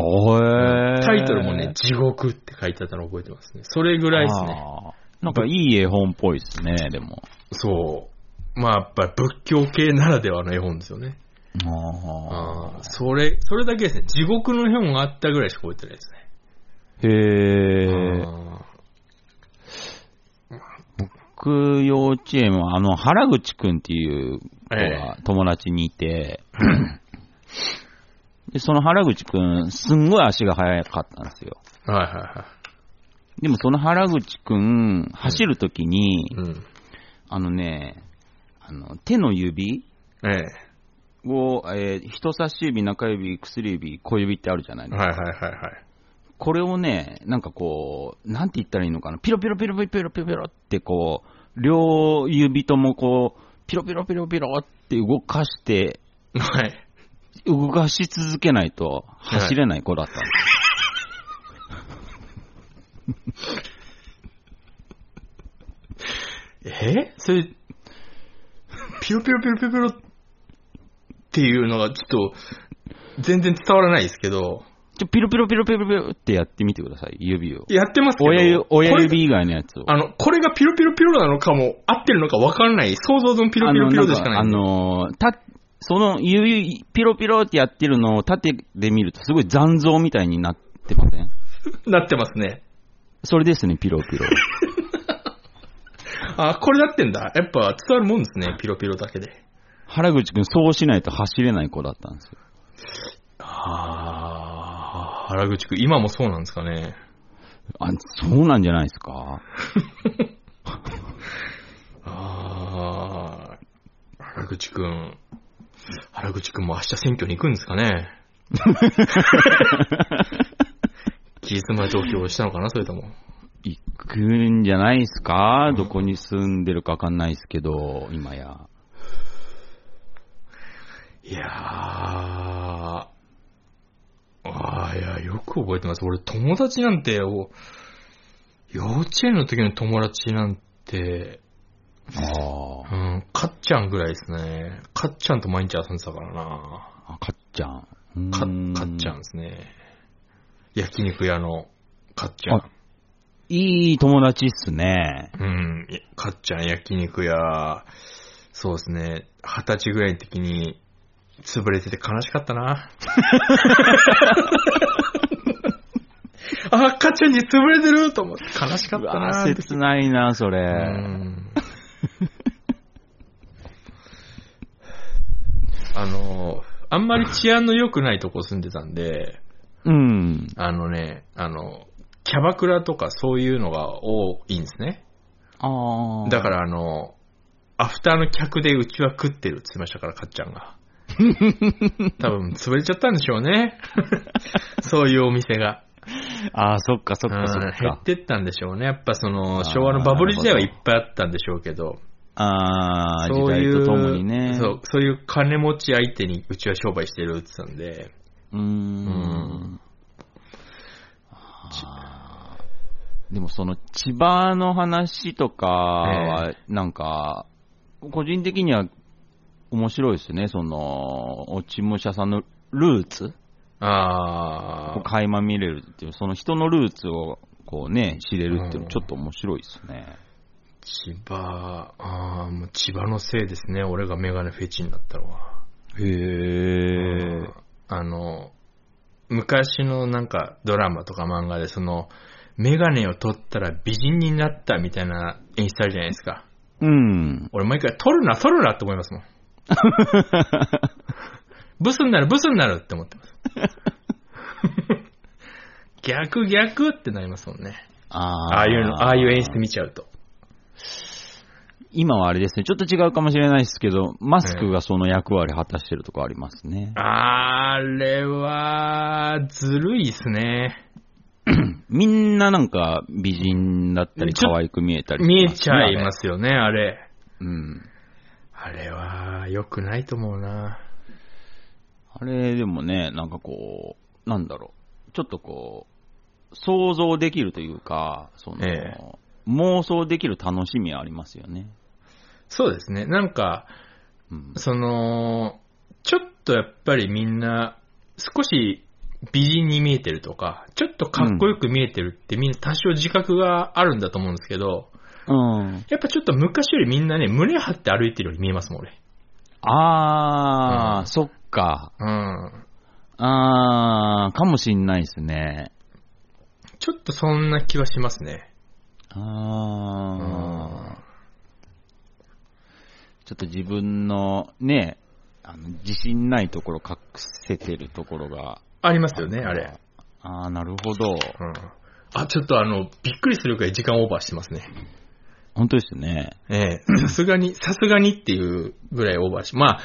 おー。タイトルもね、地獄って書いてあったの覚えてますね。それぐらいですね。なんかいい絵本っぽいですね、でも。そう。まあ、やっぱり仏教系ならではの絵本ですよね。あああ、それ、それだけですね。地獄の絵本があったぐらいしか覚えてないですね。ーへー。あ僕、幼稚園は、あの、原口くんっていう子えが友達にいて、<laughs> で、その原口くん、すんごい足が速かったんですよ。ーはいはでもその原口くん、走るときにい、はい。うん。あのね、あの、手の指ええを、えー人差し指、中指、薬指、小指ってあるじゃないですか。はいはいはいはい。これをね、なんかこう、なんて言ったらいいのかな、ピロピロピロピロピロピロピロってこう、両指ともこう、ピロピロピロピロって動かして、はい。動かし続けないと走れない子だったんです。<laughs> え？それ、ピロピロピロピロピロっていうのがちょっと、全然伝わらないですけど、ちょ、ピロピロピロピロピロってやってみてください、指を。やってますけど、親指親指以外のやつを。あの、これがピロピロピロなのかも、合ってるのか分からない、想像のピロピロピロでしかない。あの、なんかあのた、その指、ピロピロってやってるのを縦で見るとすごい残像みたいになってません？<laughs> なってますね。それですね、ピロピロ。<laughs> あ、これなってんだ。やっぱ伝わるもんですね、ピロピロだけで。原口くんそうしないと走れない子だったんですよ。あー、原口くん、今もそうなんですかね。あ、そうなんじゃないですか <laughs> あー、原口くん。原口くんも明日選挙に行くんですかね。期日前投票したのかな、それとも。行くんじゃないですか？どこに住んでるかわかんないですけど、今や。いやー、あーいや、よく覚えてます。俺、友達なんて、お幼稚園の時の友達なんて、あうん、かっちゃんぐらいですね。かっちゃんと毎日遊んでたからな。あ、かっちゃん。うかかっちゃんですね。焼肉屋のかっちゃんあ。いい友達っすね。うん、いかっちゃん焼肉屋、そうですね、二十歳ぐらいの時に潰れてて悲しかったな。<laughs> あ、かっちゃんに潰れてると思って悲しかったな。切ないな、それ。う <laughs> んあの、あんまり治安の良くないとこ住んでたんで、うん。あのね、あの、キャバクラとかそういうのが多いんですね。ああ。だからあの、アフターの客でうちは食ってるって言ってましたから、かっちゃんが。<laughs> 多分潰れちゃったんでしょうね。<laughs> そういうお店が。<laughs> ああ、そっかそっうんかそっ減かっ。てったんでしょうね。やっぱそあの、ー昭和のバブル時代はいっぱいあったんでしょうけど、ああ、時そういう、代とともにね。そう、そういう金持ち相手にうちは商売してるって言ってたんで、うーん。でもその千葉の話とかは、なんか、個人的には面白いですね。その、落ち武者さんのルーツあを垣間見れるっていう、その人のルーツをこうね、知れるっていうのちょっと面白いですね。千葉、ああ、もう千葉のせいですね。俺がメガネフェチになったのは。へえ。あの、昔のなんかドラマとか漫画でその、メガネを取ったら美人になったみたいな演出あるじゃないですか。うん。俺毎回取るな、取るなって思いますもん。<laughs> ブスになる、ブスになるって思ってます。<laughs> 逆逆ってなりますもんね。あああいうの、ああいう演出見ちゃうと。今はあれですね、ちょっと違うかもしれないですけど、マスクがその役割果たしてるとこありますね。あれは、ずるいっすね。<clears throat> みんななんか美人だったり可愛く見えたり、見えちゃいますすよね、あれ。ね。うん。あれは、良くないと思うな。あれでもね、なんかこう、なんだろう、ちょっとこう、想像できるというか、その、ええ妄想できる楽しみはありますよね。そうですね。なんか、うん。その、ちょっとやっぱりみんな、少し美人に見えてるとか、ちょっとかっこよく見えてるってみんな多少自覚があるんだと思うんですけど、うん。やっぱちょっと昔よりみんなね、胸張って歩いてるように見えますもん、俺。あー、うんそっか。うん。あー、かもしんないですね。ちょっとそんな気はしますね。あー。ちょっと自分のね、あの自信ないところ隠せてるところが。ありますよね、あれ。。あー、なるほど。うん。あ、ちょっとあの、びっくりするくらい時間オーバーしてますね。本当ですね。ええ、さすがに、さすがにっていうぐらいオーバーし、まあ、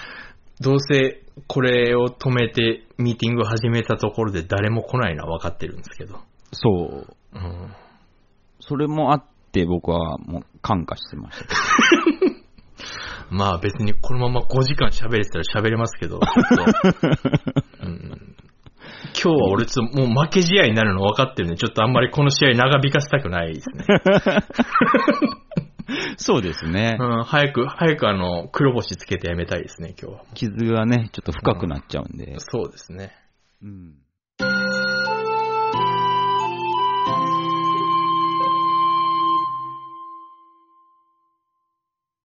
どうせこれを止めてミーティングを始めたところで誰も来ないのは分かってるんですけど。そう。うん。それもあって僕はもう感化してましたけ <laughs> まあ別にこのまま5時間喋れてたら喋れますけど、ちょっとうん、今日は俺ちょっともう負け試合になるの分かってるんで、ちょっとあんまりこの試合長引かせたくないですね。<laughs> ど。<laughs> そうですね。うん、早く、早くあの、黒星つけてやめたいですね、今日は。傷がね、ちょっと深くなっちゃうんで。そうですね。うん